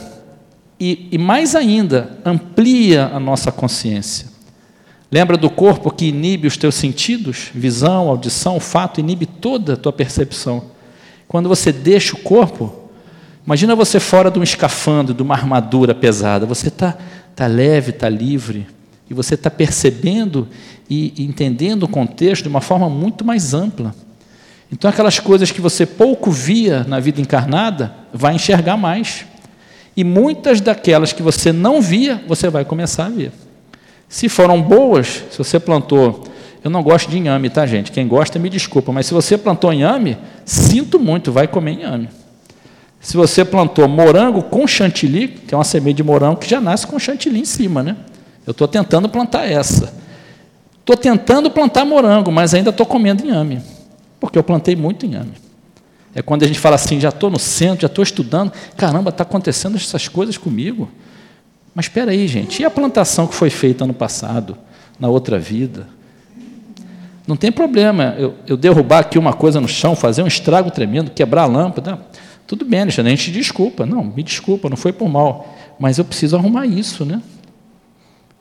Speaker 2: E, e mais ainda, amplia a nossa consciência. Lembra do corpo que inibe os teus sentidos? Visão, audição, fato, inibe toda a tua percepção. Quando você deixa o corpo, imagina você fora de um escafandro, de uma armadura pesada, você está está leve, está livre, e você está percebendo e entendendo o contexto de uma forma muito mais ampla. Então, aquelas coisas que você pouco via na vida encarnada, vai enxergar mais. E muitas daquelas que você não via, você vai começar a ver. Se foram boas, se você plantou. Eu não gosto de inhame, tá, gente? Quem gosta, me desculpa, mas se você plantou inhame, sinto muito, vai comer inhame. Se você plantou morango com chantilly, que é uma semente de morango que já nasce com chantilly em cima, né? Eu estou tentando plantar essa. Estou tentando plantar morango, mas ainda estou comendo inhame, porque eu plantei muito inhame. É quando a gente fala assim, já estou no centro, já estou estudando, caramba, está acontecendo essas coisas comigo. Mas espera aí, gente, e a plantação que foi feita ano passado, na outra vida? Não tem problema eu, eu derrubar aqui uma coisa no chão, fazer um estrago tremendo, quebrar a lâmpada. Tudo bem, Alexandre, a gente desculpa. Não, me desculpa, não foi por mal. Mas eu preciso arrumar isso, né?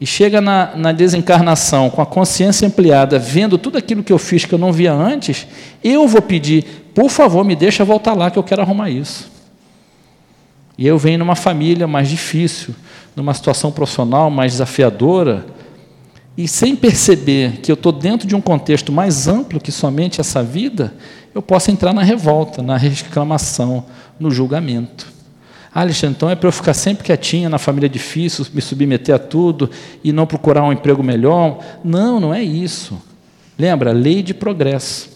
Speaker 2: E chega na, na desencarnação com a consciência ampliada, vendo tudo aquilo que eu fiz que eu não via antes, eu vou pedir, por favor, me deixa voltar lá que eu quero arrumar isso. E eu venho numa família mais difícil, numa situação profissional mais desafiadora, e sem perceber que eu estou dentro de um contexto mais amplo que somente essa vida, eu posso entrar na revolta, na reclamação, no julgamento. Ah, Alexandre, então é para eu ficar sempre quietinha na família difícil, me submeter a tudo e não procurar um emprego melhor? Não, não é isso. Lembra, lei de progresso.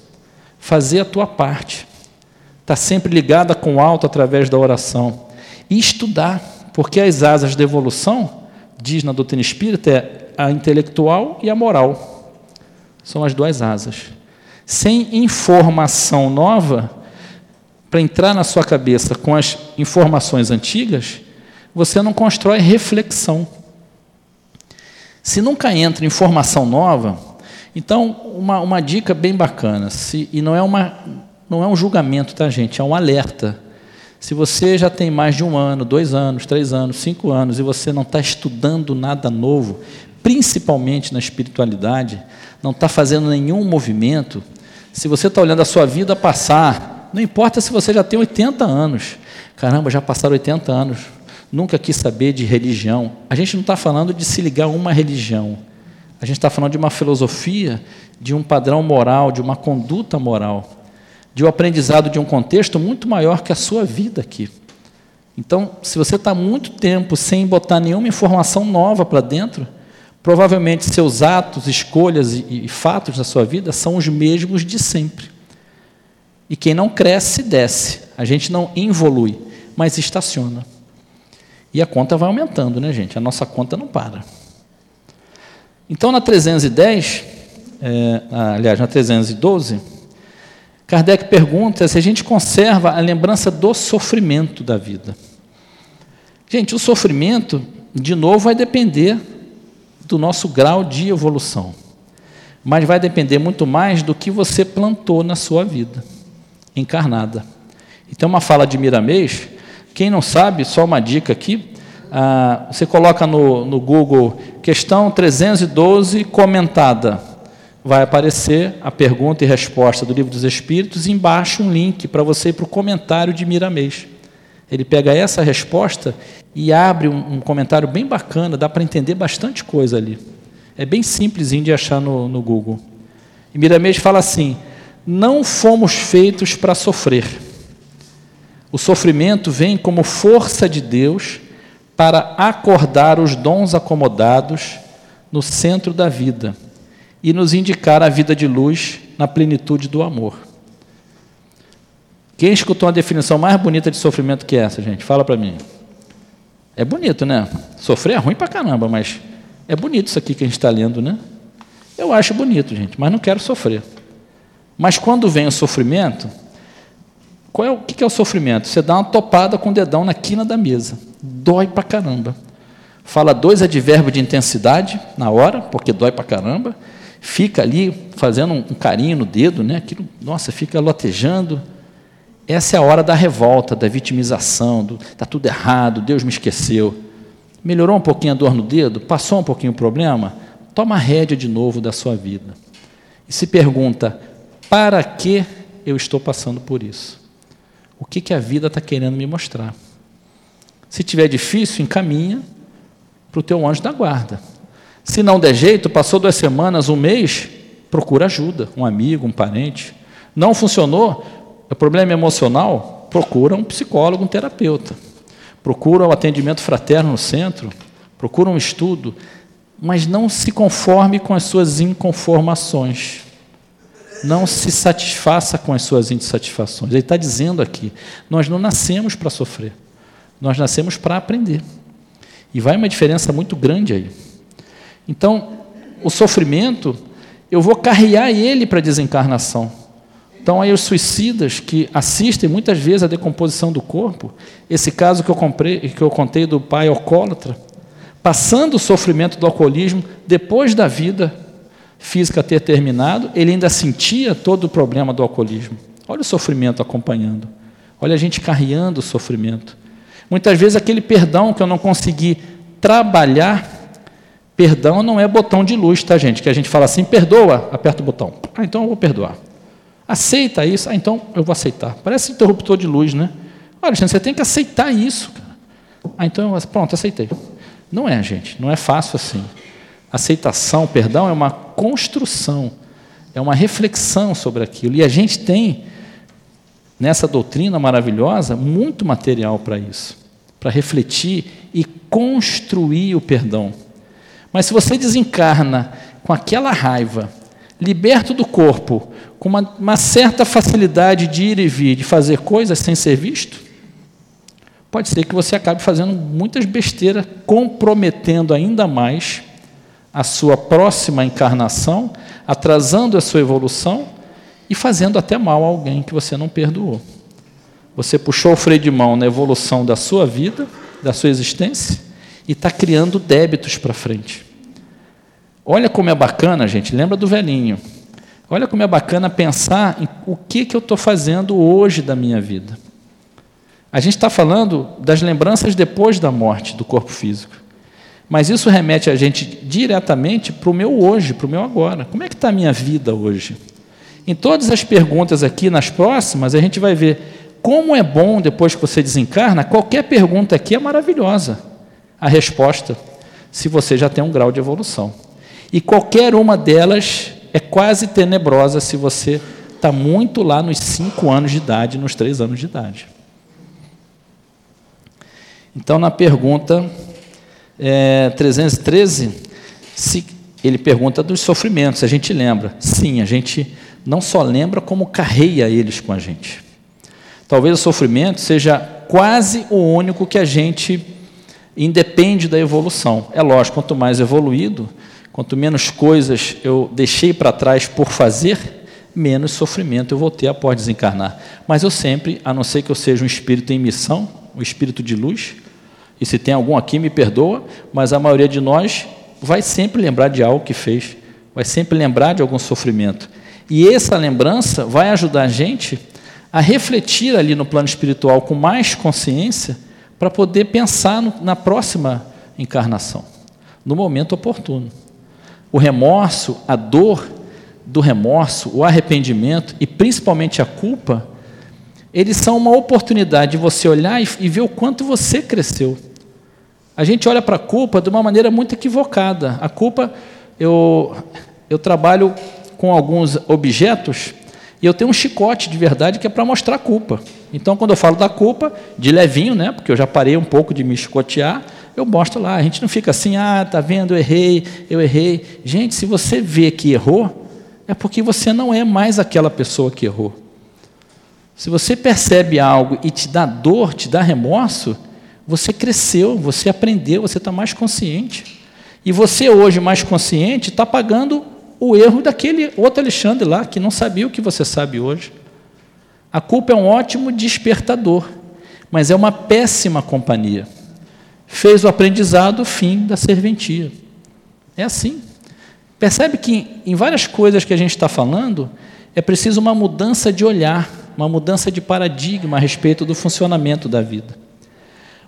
Speaker 2: Fazer a tua parte. Está sempre ligada com o alto através da oração. E estudar, porque as asas da evolução, diz na doutrina espírita, é a intelectual e a moral. São as duas asas. Sem informação nova, para entrar na sua cabeça com as informações antigas, você não constrói reflexão. Se nunca entra informação nova, então uma, uma dica bem bacana, se, e não é, uma, não é um julgamento, tá, gente? É um alerta. Se você já tem mais de um ano, dois anos, três anos, cinco anos, e você não está estudando nada novo, principalmente na espiritualidade, não está fazendo nenhum movimento, se você está olhando a sua vida passar, não importa se você já tem 80 anos. Caramba, já passaram 80 anos. Nunca quis saber de religião. A gente não está falando de se ligar a uma religião. A gente está falando de uma filosofia, de um padrão moral, de uma conduta moral, de um aprendizado de um contexto muito maior que a sua vida aqui. Então, se você está muito tempo sem botar nenhuma informação nova para dentro, provavelmente seus atos, escolhas e, e fatos da sua vida são os mesmos de sempre. E quem não cresce, desce. A gente não evolui, mas estaciona. E a conta vai aumentando, né, gente? A nossa conta não para. Então, na 310, é, aliás, na 312, Kardec pergunta se a gente conserva a lembrança do sofrimento da vida. Gente, o sofrimento, de novo, vai depender do nosso grau de evolução. Mas vai depender muito mais do que você plantou na sua vida encarnada. Então, uma fala de Miramês, quem não sabe, só uma dica aqui, ah, você coloca no, no Google questão 312 comentada. Vai aparecer a pergunta e resposta do Livro dos Espíritos, e embaixo um link para você ir para o comentário de Miramês. Ele pega essa resposta e abre um, um comentário bem bacana, dá para entender bastante coisa ali. É bem simplesinho de achar no, no Google. E Miramês fala assim: não fomos feitos para sofrer. O sofrimento vem como força de Deus para acordar os dons acomodados no centro da vida e nos indicar a vida de luz na plenitude do amor. Quem escutou uma definição mais bonita de sofrimento que essa, gente? Fala para mim. É bonito, né? Sofrer é ruim para caramba, mas é bonito isso aqui que a gente está lendo, né? Eu acho bonito, gente, mas não quero sofrer. Mas quando vem o sofrimento, qual é o que é o sofrimento? Você dá uma topada com o dedão na quina da mesa. Dói pra caramba. Fala dois advérbios de intensidade na hora, porque dói pra caramba. Fica ali fazendo um carinho no dedo, né? Aquilo, nossa, fica lotejando. Essa é a hora da revolta, da vitimização, do está tudo errado, Deus me esqueceu. Melhorou um pouquinho a dor no dedo? Passou um pouquinho o problema? Toma rédea de novo da sua vida. E se pergunta: para que eu estou passando por isso? O que, que a vida está querendo me mostrar? Se tiver difícil, encaminha para o teu anjo da guarda. Se não der jeito, passou duas semanas, um mês, procura ajuda, um amigo, um parente. Não funcionou, é problema emocional, procura um psicólogo, um terapeuta. Procura o um atendimento fraterno no centro, procura um estudo, mas não se conforme com as suas inconformações. Não se satisfaça com as suas insatisfações. Ele está dizendo aqui: nós não nascemos para sofrer, nós nascemos para aprender. E vai uma diferença muito grande aí. Então, o sofrimento, eu vou carrear ele para a desencarnação. Então, aí os suicidas que assistem muitas vezes à decomposição do corpo, esse caso que eu, comprei, que eu contei do pai alcoólatra, passando o sofrimento do alcoolismo depois da vida, física ter terminado, ele ainda sentia todo o problema do alcoolismo. Olha o sofrimento acompanhando. Olha a gente carreando o sofrimento. Muitas vezes aquele perdão que eu não consegui trabalhar, perdão não é botão de luz, tá, gente? Que a gente fala assim, perdoa, aperta o botão. Ah, então eu vou perdoar. Aceita isso? Ah, então eu vou aceitar. Parece interruptor de luz, né? Olha, gente, você tem que aceitar isso. Ah, então, pronto, aceitei. Não é, gente, não é fácil assim. Aceitação, perdão, é uma construção, é uma reflexão sobre aquilo. E a gente tem, nessa doutrina maravilhosa, muito material para isso para refletir e construir o perdão. Mas se você desencarna com aquela raiva, liberto do corpo, com uma, uma certa facilidade de ir e vir, de fazer coisas sem ser visto, pode ser que você acabe fazendo muitas besteiras, comprometendo ainda mais a sua próxima encarnação, atrasando a sua evolução e fazendo até mal a alguém que você não perdoou. Você puxou o freio de mão na evolução da sua vida, da sua existência, e está criando débitos para frente. Olha como é bacana, gente, lembra do velhinho. Olha como é bacana pensar em o que, que eu estou fazendo hoje da minha vida. A gente está falando das lembranças depois da morte do corpo físico. Mas isso remete a gente diretamente para o meu hoje, para o meu agora. Como é que está a minha vida hoje? Em todas as perguntas aqui, nas próximas, a gente vai ver como é bom depois que você desencarna, qualquer pergunta aqui é maravilhosa. A resposta, se você já tem um grau de evolução. E qualquer uma delas é quase tenebrosa se você está muito lá nos 5 anos de idade, nos 3 anos de idade. Então, na pergunta é, 313, se, ele pergunta dos sofrimentos, a gente lembra? Sim, a gente não só lembra, como carreia eles com a gente. Talvez o sofrimento seja quase o único que a gente independe da evolução. É lógico, quanto mais evoluído, quanto menos coisas eu deixei para trás por fazer, menos sofrimento eu vou ter após desencarnar. Mas eu sempre, a não ser que eu seja um espírito em missão, um espírito de luz, e se tem algum aqui, me perdoa, mas a maioria de nós vai sempre lembrar de algo que fez, vai sempre lembrar de algum sofrimento. E essa lembrança vai ajudar a gente a refletir ali no plano espiritual com mais consciência para poder pensar no, na próxima encarnação, no momento oportuno. O remorso, a dor do remorso, o arrependimento e principalmente a culpa, eles são uma oportunidade de você olhar e, ver o quanto você cresceu. A gente olha para a culpa de uma maneira muito equivocada. A culpa, eu, eu trabalho com alguns objetos e eu tenho um chicote de verdade que é para mostrar a culpa. Então, quando eu falo da culpa, de levinho, né, porque eu já parei um pouco de me chicotear, eu mostro lá. A gente não fica assim, ah, tá vendo, eu errei, eu errei. Gente, se você vê que errou, é porque você não é mais aquela pessoa que errou. Se você percebe algo e te dá dor, te dá remorso, você cresceu, você aprendeu, você está mais consciente. E você hoje mais consciente está pagando o erro daquele outro Alexandre lá, que não sabia o que você sabe hoje. A culpa é um ótimo despertador, mas é uma péssima companhia. Fez o aprendizado o fim da serventia. É assim. Percebe que em várias coisas que a gente está falando, é preciso uma mudança de olhar, uma mudança de paradigma a respeito do funcionamento da vida.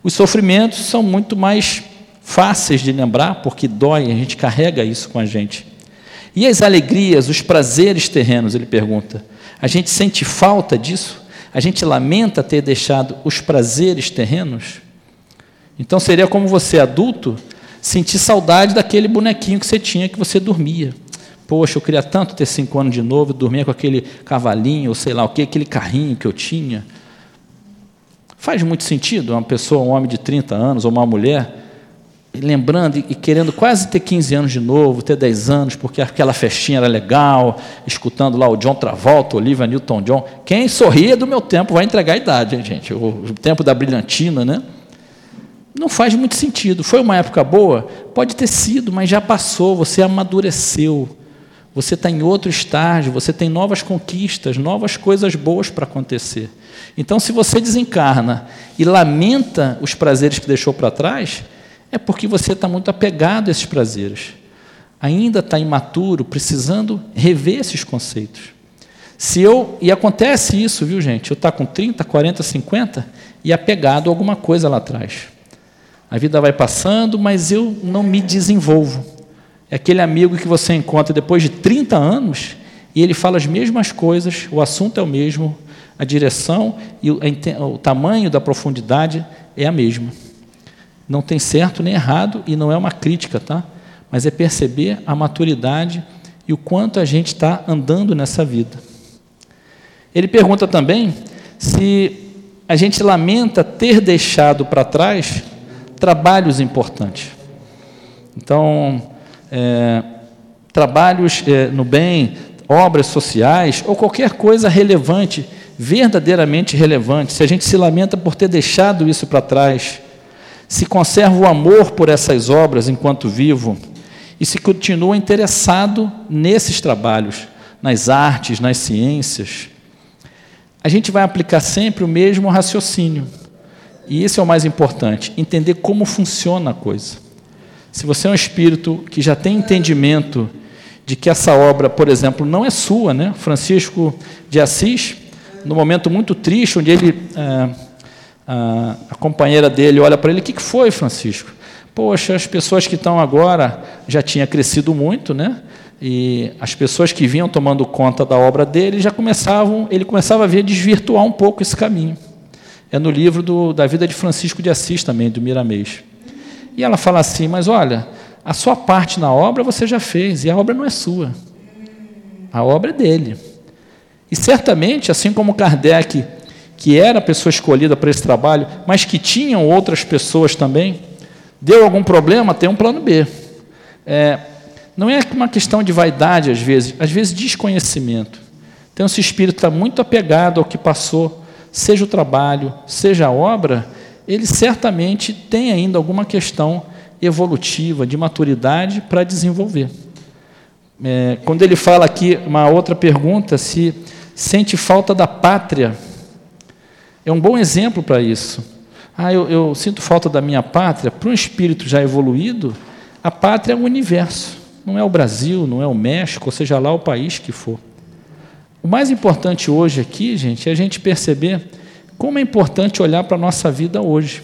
Speaker 2: Os sofrimentos são muito mais fáceis de lembrar, porque dói, a gente carrega isso com a gente. E as alegrias, os prazeres terrenos, ele pergunta. A gente sente falta disso? A gente lamenta ter deixado os prazeres terrenos? Então seria como você, adulto, sentir saudade daquele bonequinho que você tinha que você dormia. Poxa, eu queria tanto ter cinco anos de novo, dormir com aquele cavalinho, ou sei lá o que, aquele carrinho que eu tinha. Faz muito sentido uma pessoa, um homem de 30 anos, ou uma mulher, lembrando e querendo quase ter 15 anos de novo, ter 10 anos, porque aquela festinha era legal, escutando lá o John Travolta, Olivia Newton-John. Quem sorria do meu tempo vai entregar a idade, hein, gente? O, o tempo da brilhantina, né? Não faz muito sentido. Foi uma época boa? Pode ter sido, mas já passou, você amadureceu. Você está em outro estágio, você tem novas conquistas, novas coisas boas para acontecer. Então, se você desencarna e lamenta os prazeres que deixou para trás, é porque você está muito apegado a esses prazeres. Ainda está imaturo, precisando rever esses conceitos. Se eu, e acontece isso, viu gente? Eu estou tá com 30, 40, 50 e apegado a alguma coisa lá atrás. A vida vai passando, mas eu não me desenvolvo. É aquele amigo que você encontra depois de 30 anos e ele fala as mesmas coisas, o assunto é o mesmo, a direção e o, o tamanho da profundidade é a mesma. Não tem certo nem errado e não é uma crítica, tá? Mas é perceber a maturidade e o quanto a gente está andando nessa vida. Ele pergunta também se a gente lamenta ter deixado para trás trabalhos importantes. Então, é, trabalhos é, no bem, obras sociais ou qualquer coisa relevante, verdadeiramente relevante, se a gente se lamenta por ter deixado isso para trás, se conserva o amor por essas obras enquanto vivo e se continua interessado nesses trabalhos, nas artes, nas ciências, a gente vai aplicar sempre o mesmo raciocínio. E esse é o mais importante, entender como funciona a coisa. Se você é um espírito que já tem entendimento de que essa obra, por exemplo, não é sua, né? Francisco de Assis, no momento muito triste, onde ele, é, a, companheira dele olha para ele, o que, que foi, Francisco? Poxa, as pessoas que estão agora já tinha crescido muito, né? e as pessoas que vinham tomando conta da obra dele já começavam, ele começava a ver desvirtuar um pouco esse caminho. É no livro do, da vida de Francisco de Assis também, do Miramês. E ela fala assim: Mas olha, a sua parte na obra você já fez, e a obra não é sua. A obra é dele. E certamente, assim como Kardec, que era a pessoa escolhida para esse trabalho, mas que tinham outras pessoas também, deu algum problema, tem um plano B. É, não é uma questão de vaidade, às vezes, às vezes desconhecimento. Então, se o espírito está muito apegado ao que passou, seja o trabalho, seja a obra, ele certamente tem ainda alguma questão evolutiva, de maturidade para desenvolver. É, quando ele fala aqui, uma outra pergunta, se sente falta da pátria, é um bom exemplo para isso. Ah, eu, eu sinto falta da minha pátria. Para um espírito já evoluído, a pátria é o universo. Não é o Brasil, não é o México, ou seja lá o país que for. O mais importante hoje aqui, gente, é a gente perceber como é importante olhar para a nossa vida hoje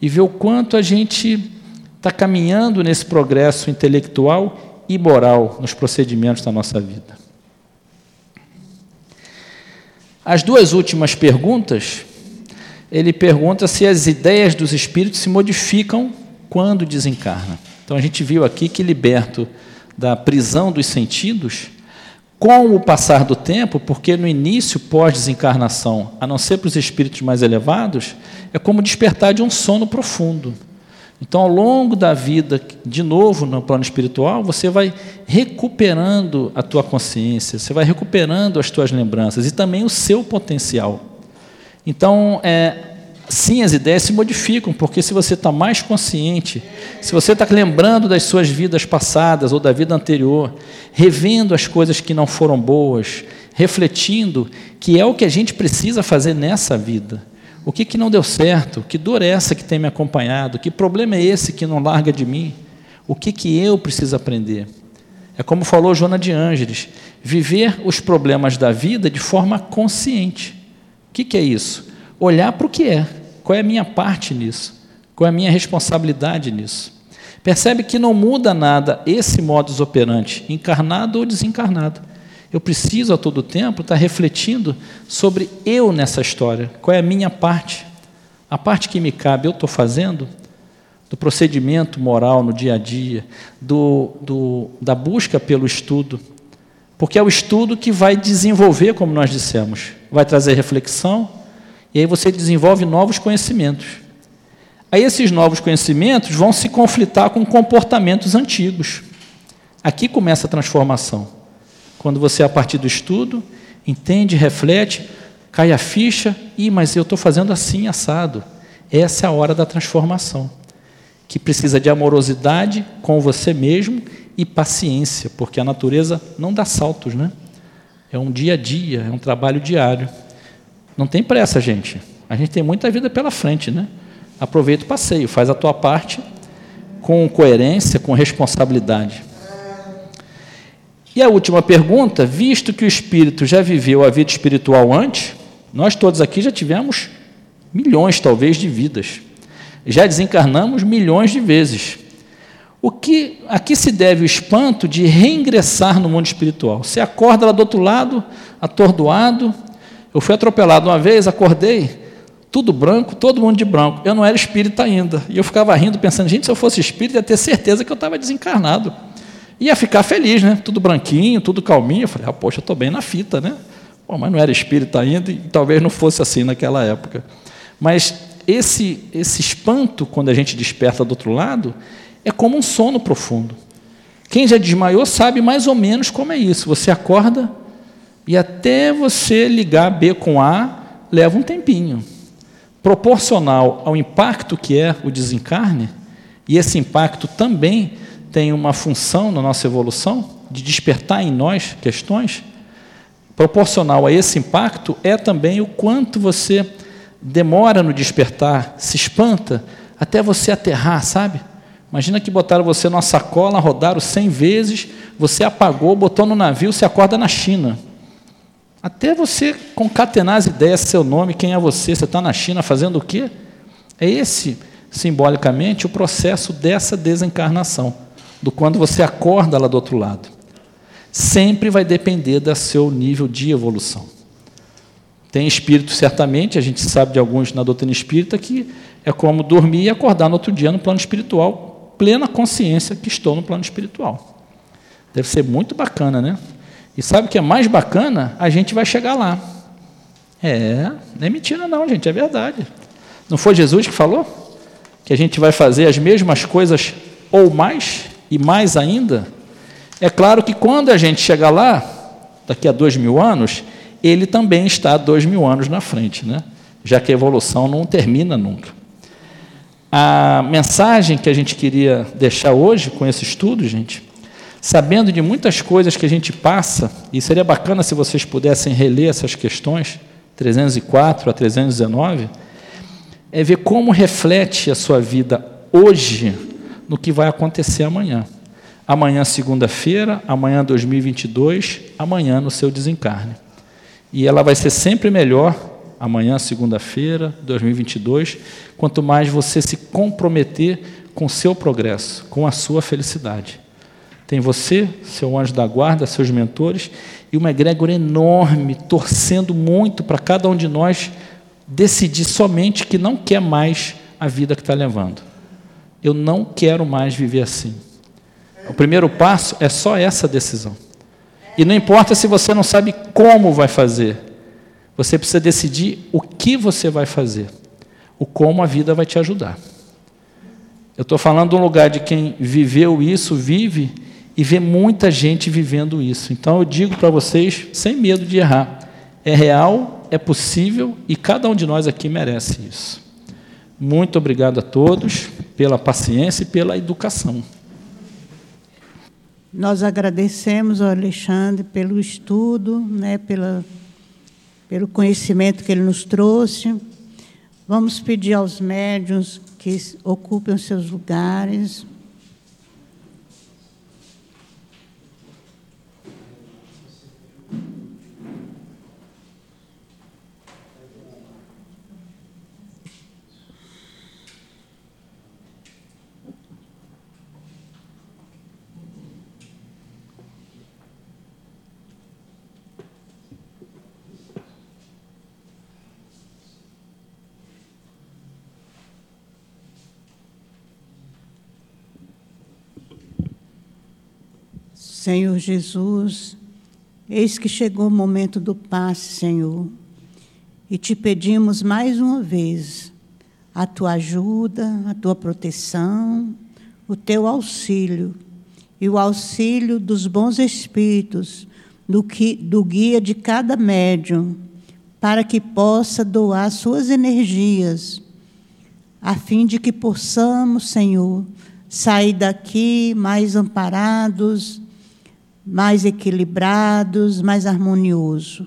Speaker 2: e ver o quanto a gente está caminhando nesse progresso intelectual e moral nos procedimentos da nossa vida. As duas últimas perguntas, ele pergunta se as ideias dos espíritos se modificam quando desencarna. Então a gente viu aqui que liberto da prisão dos sentidos, com o passar do tempo, porque no início, pós-desencarnação, a não ser para os espíritos mais elevados, é como despertar de um sono profundo. Então, ao longo da vida, de novo no plano espiritual, você vai recuperando a tua consciência, você vai recuperando as tuas lembranças e também o seu potencial. Então, é, sim, as ideias se modificam, porque se você está mais consciente, se você está lembrando das suas vidas passadas ou da vida anterior, revendo as coisas que não foram boas, refletindo que é o que a gente precisa fazer nessa vida. O que, que não deu certo? Que dor é essa que tem me acompanhado? Que problema é esse que não larga de mim? O que, que eu preciso aprender? É como falou Joana de Ângeles, viver os problemas da vida de forma consciente. O que, que é isso? Olhar para o que é qual é a minha parte nisso? Qual é a minha responsabilidade nisso? Percebe que não muda nada esse modus operandi, encarnado ou desencarnado. Eu preciso a todo tempo estar refletindo sobre eu nessa história. Qual é a minha parte? A parte que me cabe, eu estou fazendo? Do procedimento moral no dia a dia, do, do, da busca pelo estudo. Porque é o estudo que vai desenvolver, como nós dissemos, vai trazer reflexão, e aí você desenvolve novos conhecimentos. Aí esses novos conhecimentos vão se conflitar com comportamentos antigos. Aqui começa a transformação. Quando você, a partir do estudo, entende, reflete, cai a ficha, e mas eu estou fazendo assim, assado. Essa é a hora da transformação, que precisa de amorosidade com você mesmo e paciência, porque a natureza não dá saltos, né? É um dia a dia, é um trabalho diário. Não tem pressa, gente. A gente tem muita vida pela frente, né? Aproveita o passeio, faz a tua parte com coerência, com responsabilidade. E a última pergunta, visto que o espírito já viveu a vida espiritual antes, nós todos aqui já tivemos milhões, talvez, de vidas. Já desencarnamos milhões de vezes. O que a que se deve o espanto de reingressar no mundo espiritual? Você acorda lá do outro lado, atordoado, eu fui atropelado uma vez, acordei, tudo branco, todo mundo de branco. Eu não era espírita ainda. E eu ficava rindo, pensando, gente, se eu fosse espírita, ia ter certeza que eu estava desencarnado. Ia ficar feliz, né? Tudo branquinho, tudo calminho. Eu falei, ah, poxa, eu estou bem na fita, né? Bom, mas não era espírita ainda e talvez não fosse assim naquela época. Mas esse, esse espanto, quando a gente desperta do outro lado, é como um sono profundo. Quem já desmaiou sabe mais ou menos como é isso. Você acorda e até você ligar B com A, leva um tempinho proporcional ao impacto que é o desencarne, e esse impacto também tem uma função na nossa evolução, de despertar em nós questões, proporcional a esse impacto é também o quanto você demora no despertar, se espanta, até você aterrar, sabe? Imagina que botaram você numa sacola, rodaram 100 vezes, você apagou, botou no navio, você acorda na China. Até você concatenar as ideias, seu nome, quem é você, você está na China fazendo o quê? É esse, simbolicamente, o processo dessa desencarnação, do quando você acorda lá do outro lado. Sempre vai depender do seu nível de evolução. Tem espírito, certamente, a gente sabe de alguns na doutrina espírita, que é como dormir e acordar no outro dia no plano espiritual, plena consciência que estou no plano espiritual. Deve ser muito bacana, né? E sabe o que é mais bacana? A gente vai chegar lá. É, não é mentira não, gente, é verdade. Não foi Jesus que falou? Que a gente vai fazer as mesmas coisas ou mais, e mais ainda? É claro que quando a gente chegar lá, daqui a dois mil anos, ele também está dois mil anos na frente, né? já que a evolução não termina nunca. A mensagem que a gente queria deixar hoje com esse estudo, gente, sabendo de muitas coisas que a gente passa, e seria bacana se vocês pudessem reler essas questões, 304 a 319, é ver como reflete a sua vida hoje no que vai acontecer amanhã. Amanhã, segunda-feira, amanhã, 2022, amanhã no seu desencarne. E ela vai ser sempre melhor, amanhã, segunda-feira, 2022, quanto mais você se comprometer com o seu progresso, com a sua felicidade. Tem você, seu anjo da guarda, seus mentores, e uma egrégora enorme, torcendo muito para cada um de nós decidir somente que não quer mais a vida que está levando. Eu não quero mais viver assim. O primeiro passo é só essa decisão. E não importa se você não sabe como vai fazer, você precisa decidir o que você vai fazer, o como a vida vai te ajudar. Eu estou falando de um lugar de quem viveu isso, vive e ver muita gente vivendo isso. Então eu digo para vocês, sem medo de errar, é real, é possível e cada um de nós aqui merece isso. Muito obrigado a todos pela paciência e pela educação.
Speaker 1: Nós agradecemos ao Alexandre pelo estudo, né, pela, pelo conhecimento que ele nos trouxe. Vamos pedir aos médios que ocupem os seus lugares. Senhor Jesus, eis que chegou o momento do passe, Senhor, e te pedimos mais uma vez a tua ajuda, a tua proteção, o teu auxílio e o auxílio dos bons espíritos, do, que, do guia de cada médium, para que possa doar suas energias, a fim de que possamos, Senhor, sair daqui mais amparados, mais equilibrados, mais harmonioso.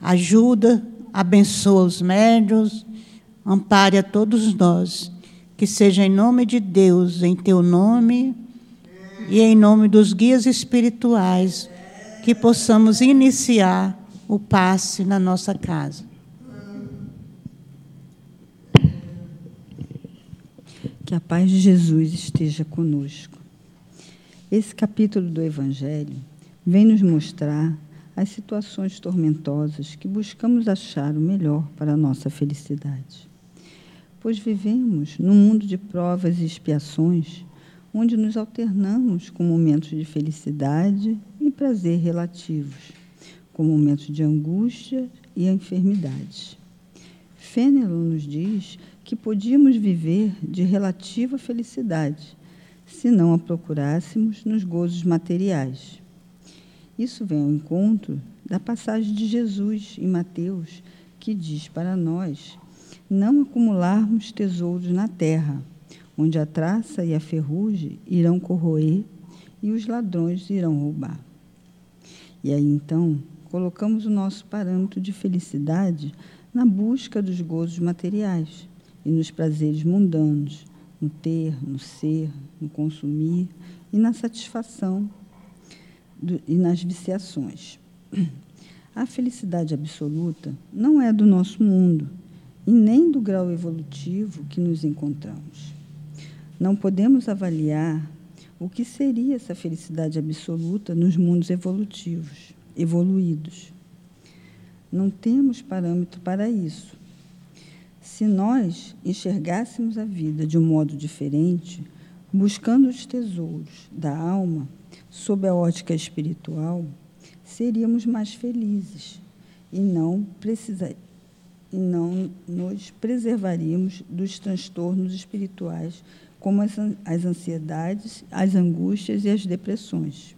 Speaker 1: Ajuda, abençoa os médios, ampare a todos nós. Que seja em nome de Deus, em teu nome e em nome dos guias espirituais, que possamos iniciar o passe na nossa casa.
Speaker 4: Que a paz de Jesus esteja conosco. Esse capítulo do Evangelho vem nos mostrar as situações tormentosas que buscamos achar o melhor para a nossa felicidade. pois vivemos num mundo de provas e expiações, onde nos alternamos com momentos de felicidade e prazer relativos, com momentos de angústia e enfermidades. Fênelon nos diz que podíamos viver de relativa felicidade se não a procurássemos nos gozos materiais. Isso vem ao encontro da passagem de Jesus em Mateus, que diz para nós não acumularmos tesouros na terra, onde a traça e a ferrugem irão corroer e os ladrões irão roubar. E aí então colocamos o nosso parâmetro de felicidade na busca dos gozos materiais e nos prazeres mundanos, no ter, no ser, no consumir e na satisfação do, e nas viciações. A felicidade absoluta não é do nosso mundo e nem do grau evolutivo que nos encontramos. Não podemos avaliar o que seria essa felicidade absoluta nos mundos evolutivos, evoluídos. Não temos parâmetro para isso. Se nós enxergássemos a vida de um modo diferente, buscando os tesouros da alma sob a ótica espiritual, seríamos mais felizes e não precisar, e não nos preservaríamos dos transtornos espirituais, como as, as ansiedades, as angústias e as depressões.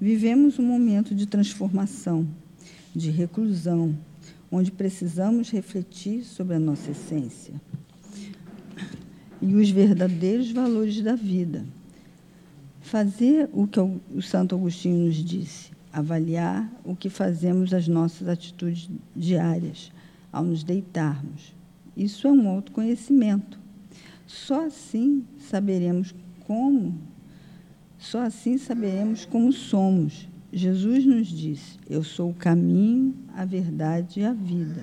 Speaker 4: Vivemos um momento de transformação, de reclusão, onde precisamos refletir sobre a nossa essência e os verdadeiros valores da vida. Fazer o que o Santo Agostinho nos disse, avaliar o que fazemos as nossas atitudes diárias ao nos deitarmos. Isso é um autoconhecimento. Só assim saberemos como, só assim saberemos como somos. Jesus nos disse: Eu sou o caminho, a verdade e a vida.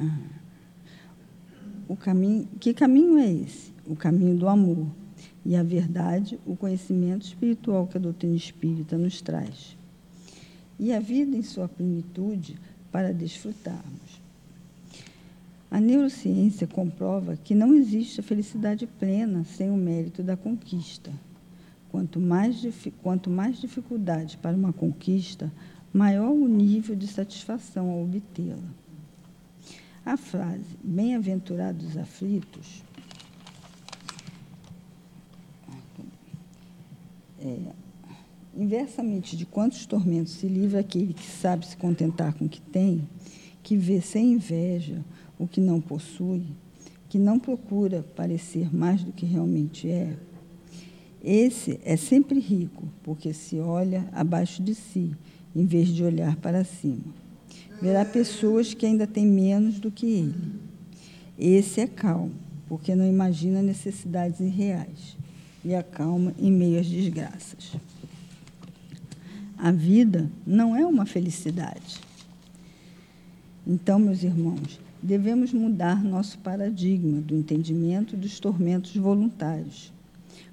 Speaker 4: Ah. O caminho, que caminho é esse? O caminho do amor e a verdade, o conhecimento espiritual que a doutrina espírita nos traz. E a vida em sua plenitude para desfrutarmos. A neurociência comprova que não existe a felicidade plena sem o mérito da conquista. Quanto mais, quanto mais dificuldade para uma conquista, maior o nível de satisfação ao obtê-la. A frase bem-aventurados aflitos é, inversamente de quantos tormentos se livra aquele que sabe se contentar com o que tem, que vê sem inveja o que não possui, que não procura parecer mais do que realmente é, esse é sempre rico, porque se olha abaixo de si, em vez de olhar para cima verá pessoas que ainda têm menos do que ele. Esse é calmo, porque não imagina necessidades irreais e acalma em meio às desgraças. A vida não é uma felicidade. Então, meus irmãos, devemos mudar nosso paradigma do entendimento dos tormentos voluntários.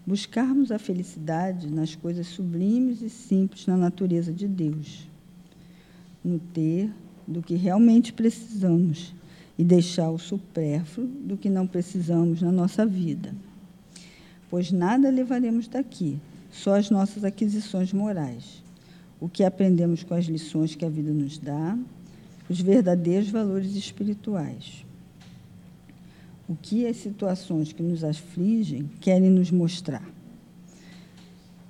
Speaker 4: Buscarmos a felicidade nas coisas sublimes e simples na natureza de Deus. No ter, do que realmente precisamos e deixar o supérfluo do que não precisamos na nossa vida. Pois nada levaremos daqui, só as nossas aquisições morais, o que aprendemos com as lições que a vida nos dá, os verdadeiros valores espirituais. O que as situações que nos afligem querem nos mostrar?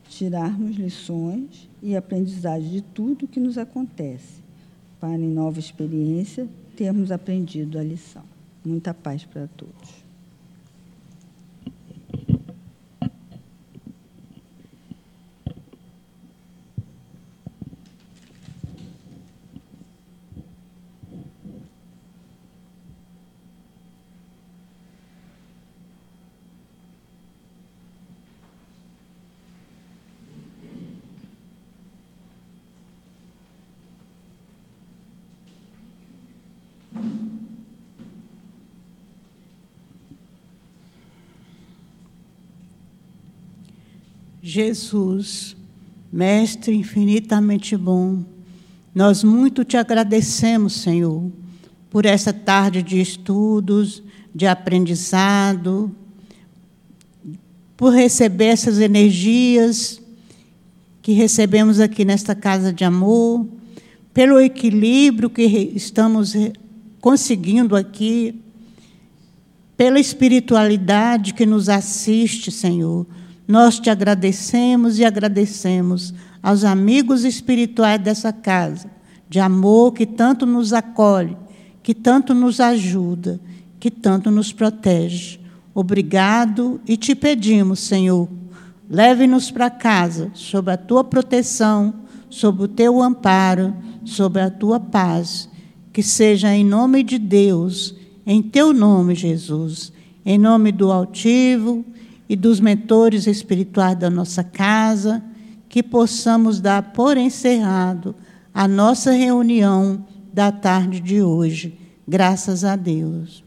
Speaker 4: Tirarmos lições e aprendizagem de tudo o que nos acontece para, em nova experiência, termos aprendido a lição. Muita paz para todos.
Speaker 1: Jesus, Mestre infinitamente bom, Nós muito te agradecemos, Senhor, por essa tarde de estudos, de aprendizado, por receber essas energias que recebemos aqui nesta casa de amor, pelo equilíbrio que estamos conseguindo aqui, pela espiritualidade que nos assiste, Senhor. Nós te agradecemos e agradecemos aos amigos espirituais dessa casa, de amor que tanto nos acolhe, que tanto nos ajuda, que tanto nos protege. Obrigado e te pedimos, Senhor, leve-nos para casa, sob a tua proteção, sob o teu amparo, sob a tua paz. Que seja em nome de Deus, em teu nome, Jesus, em nome do altivo e dos mentores espirituais da nossa casa, que possamos dar por encerrado a nossa reunião da tarde de hoje. Graças a Deus.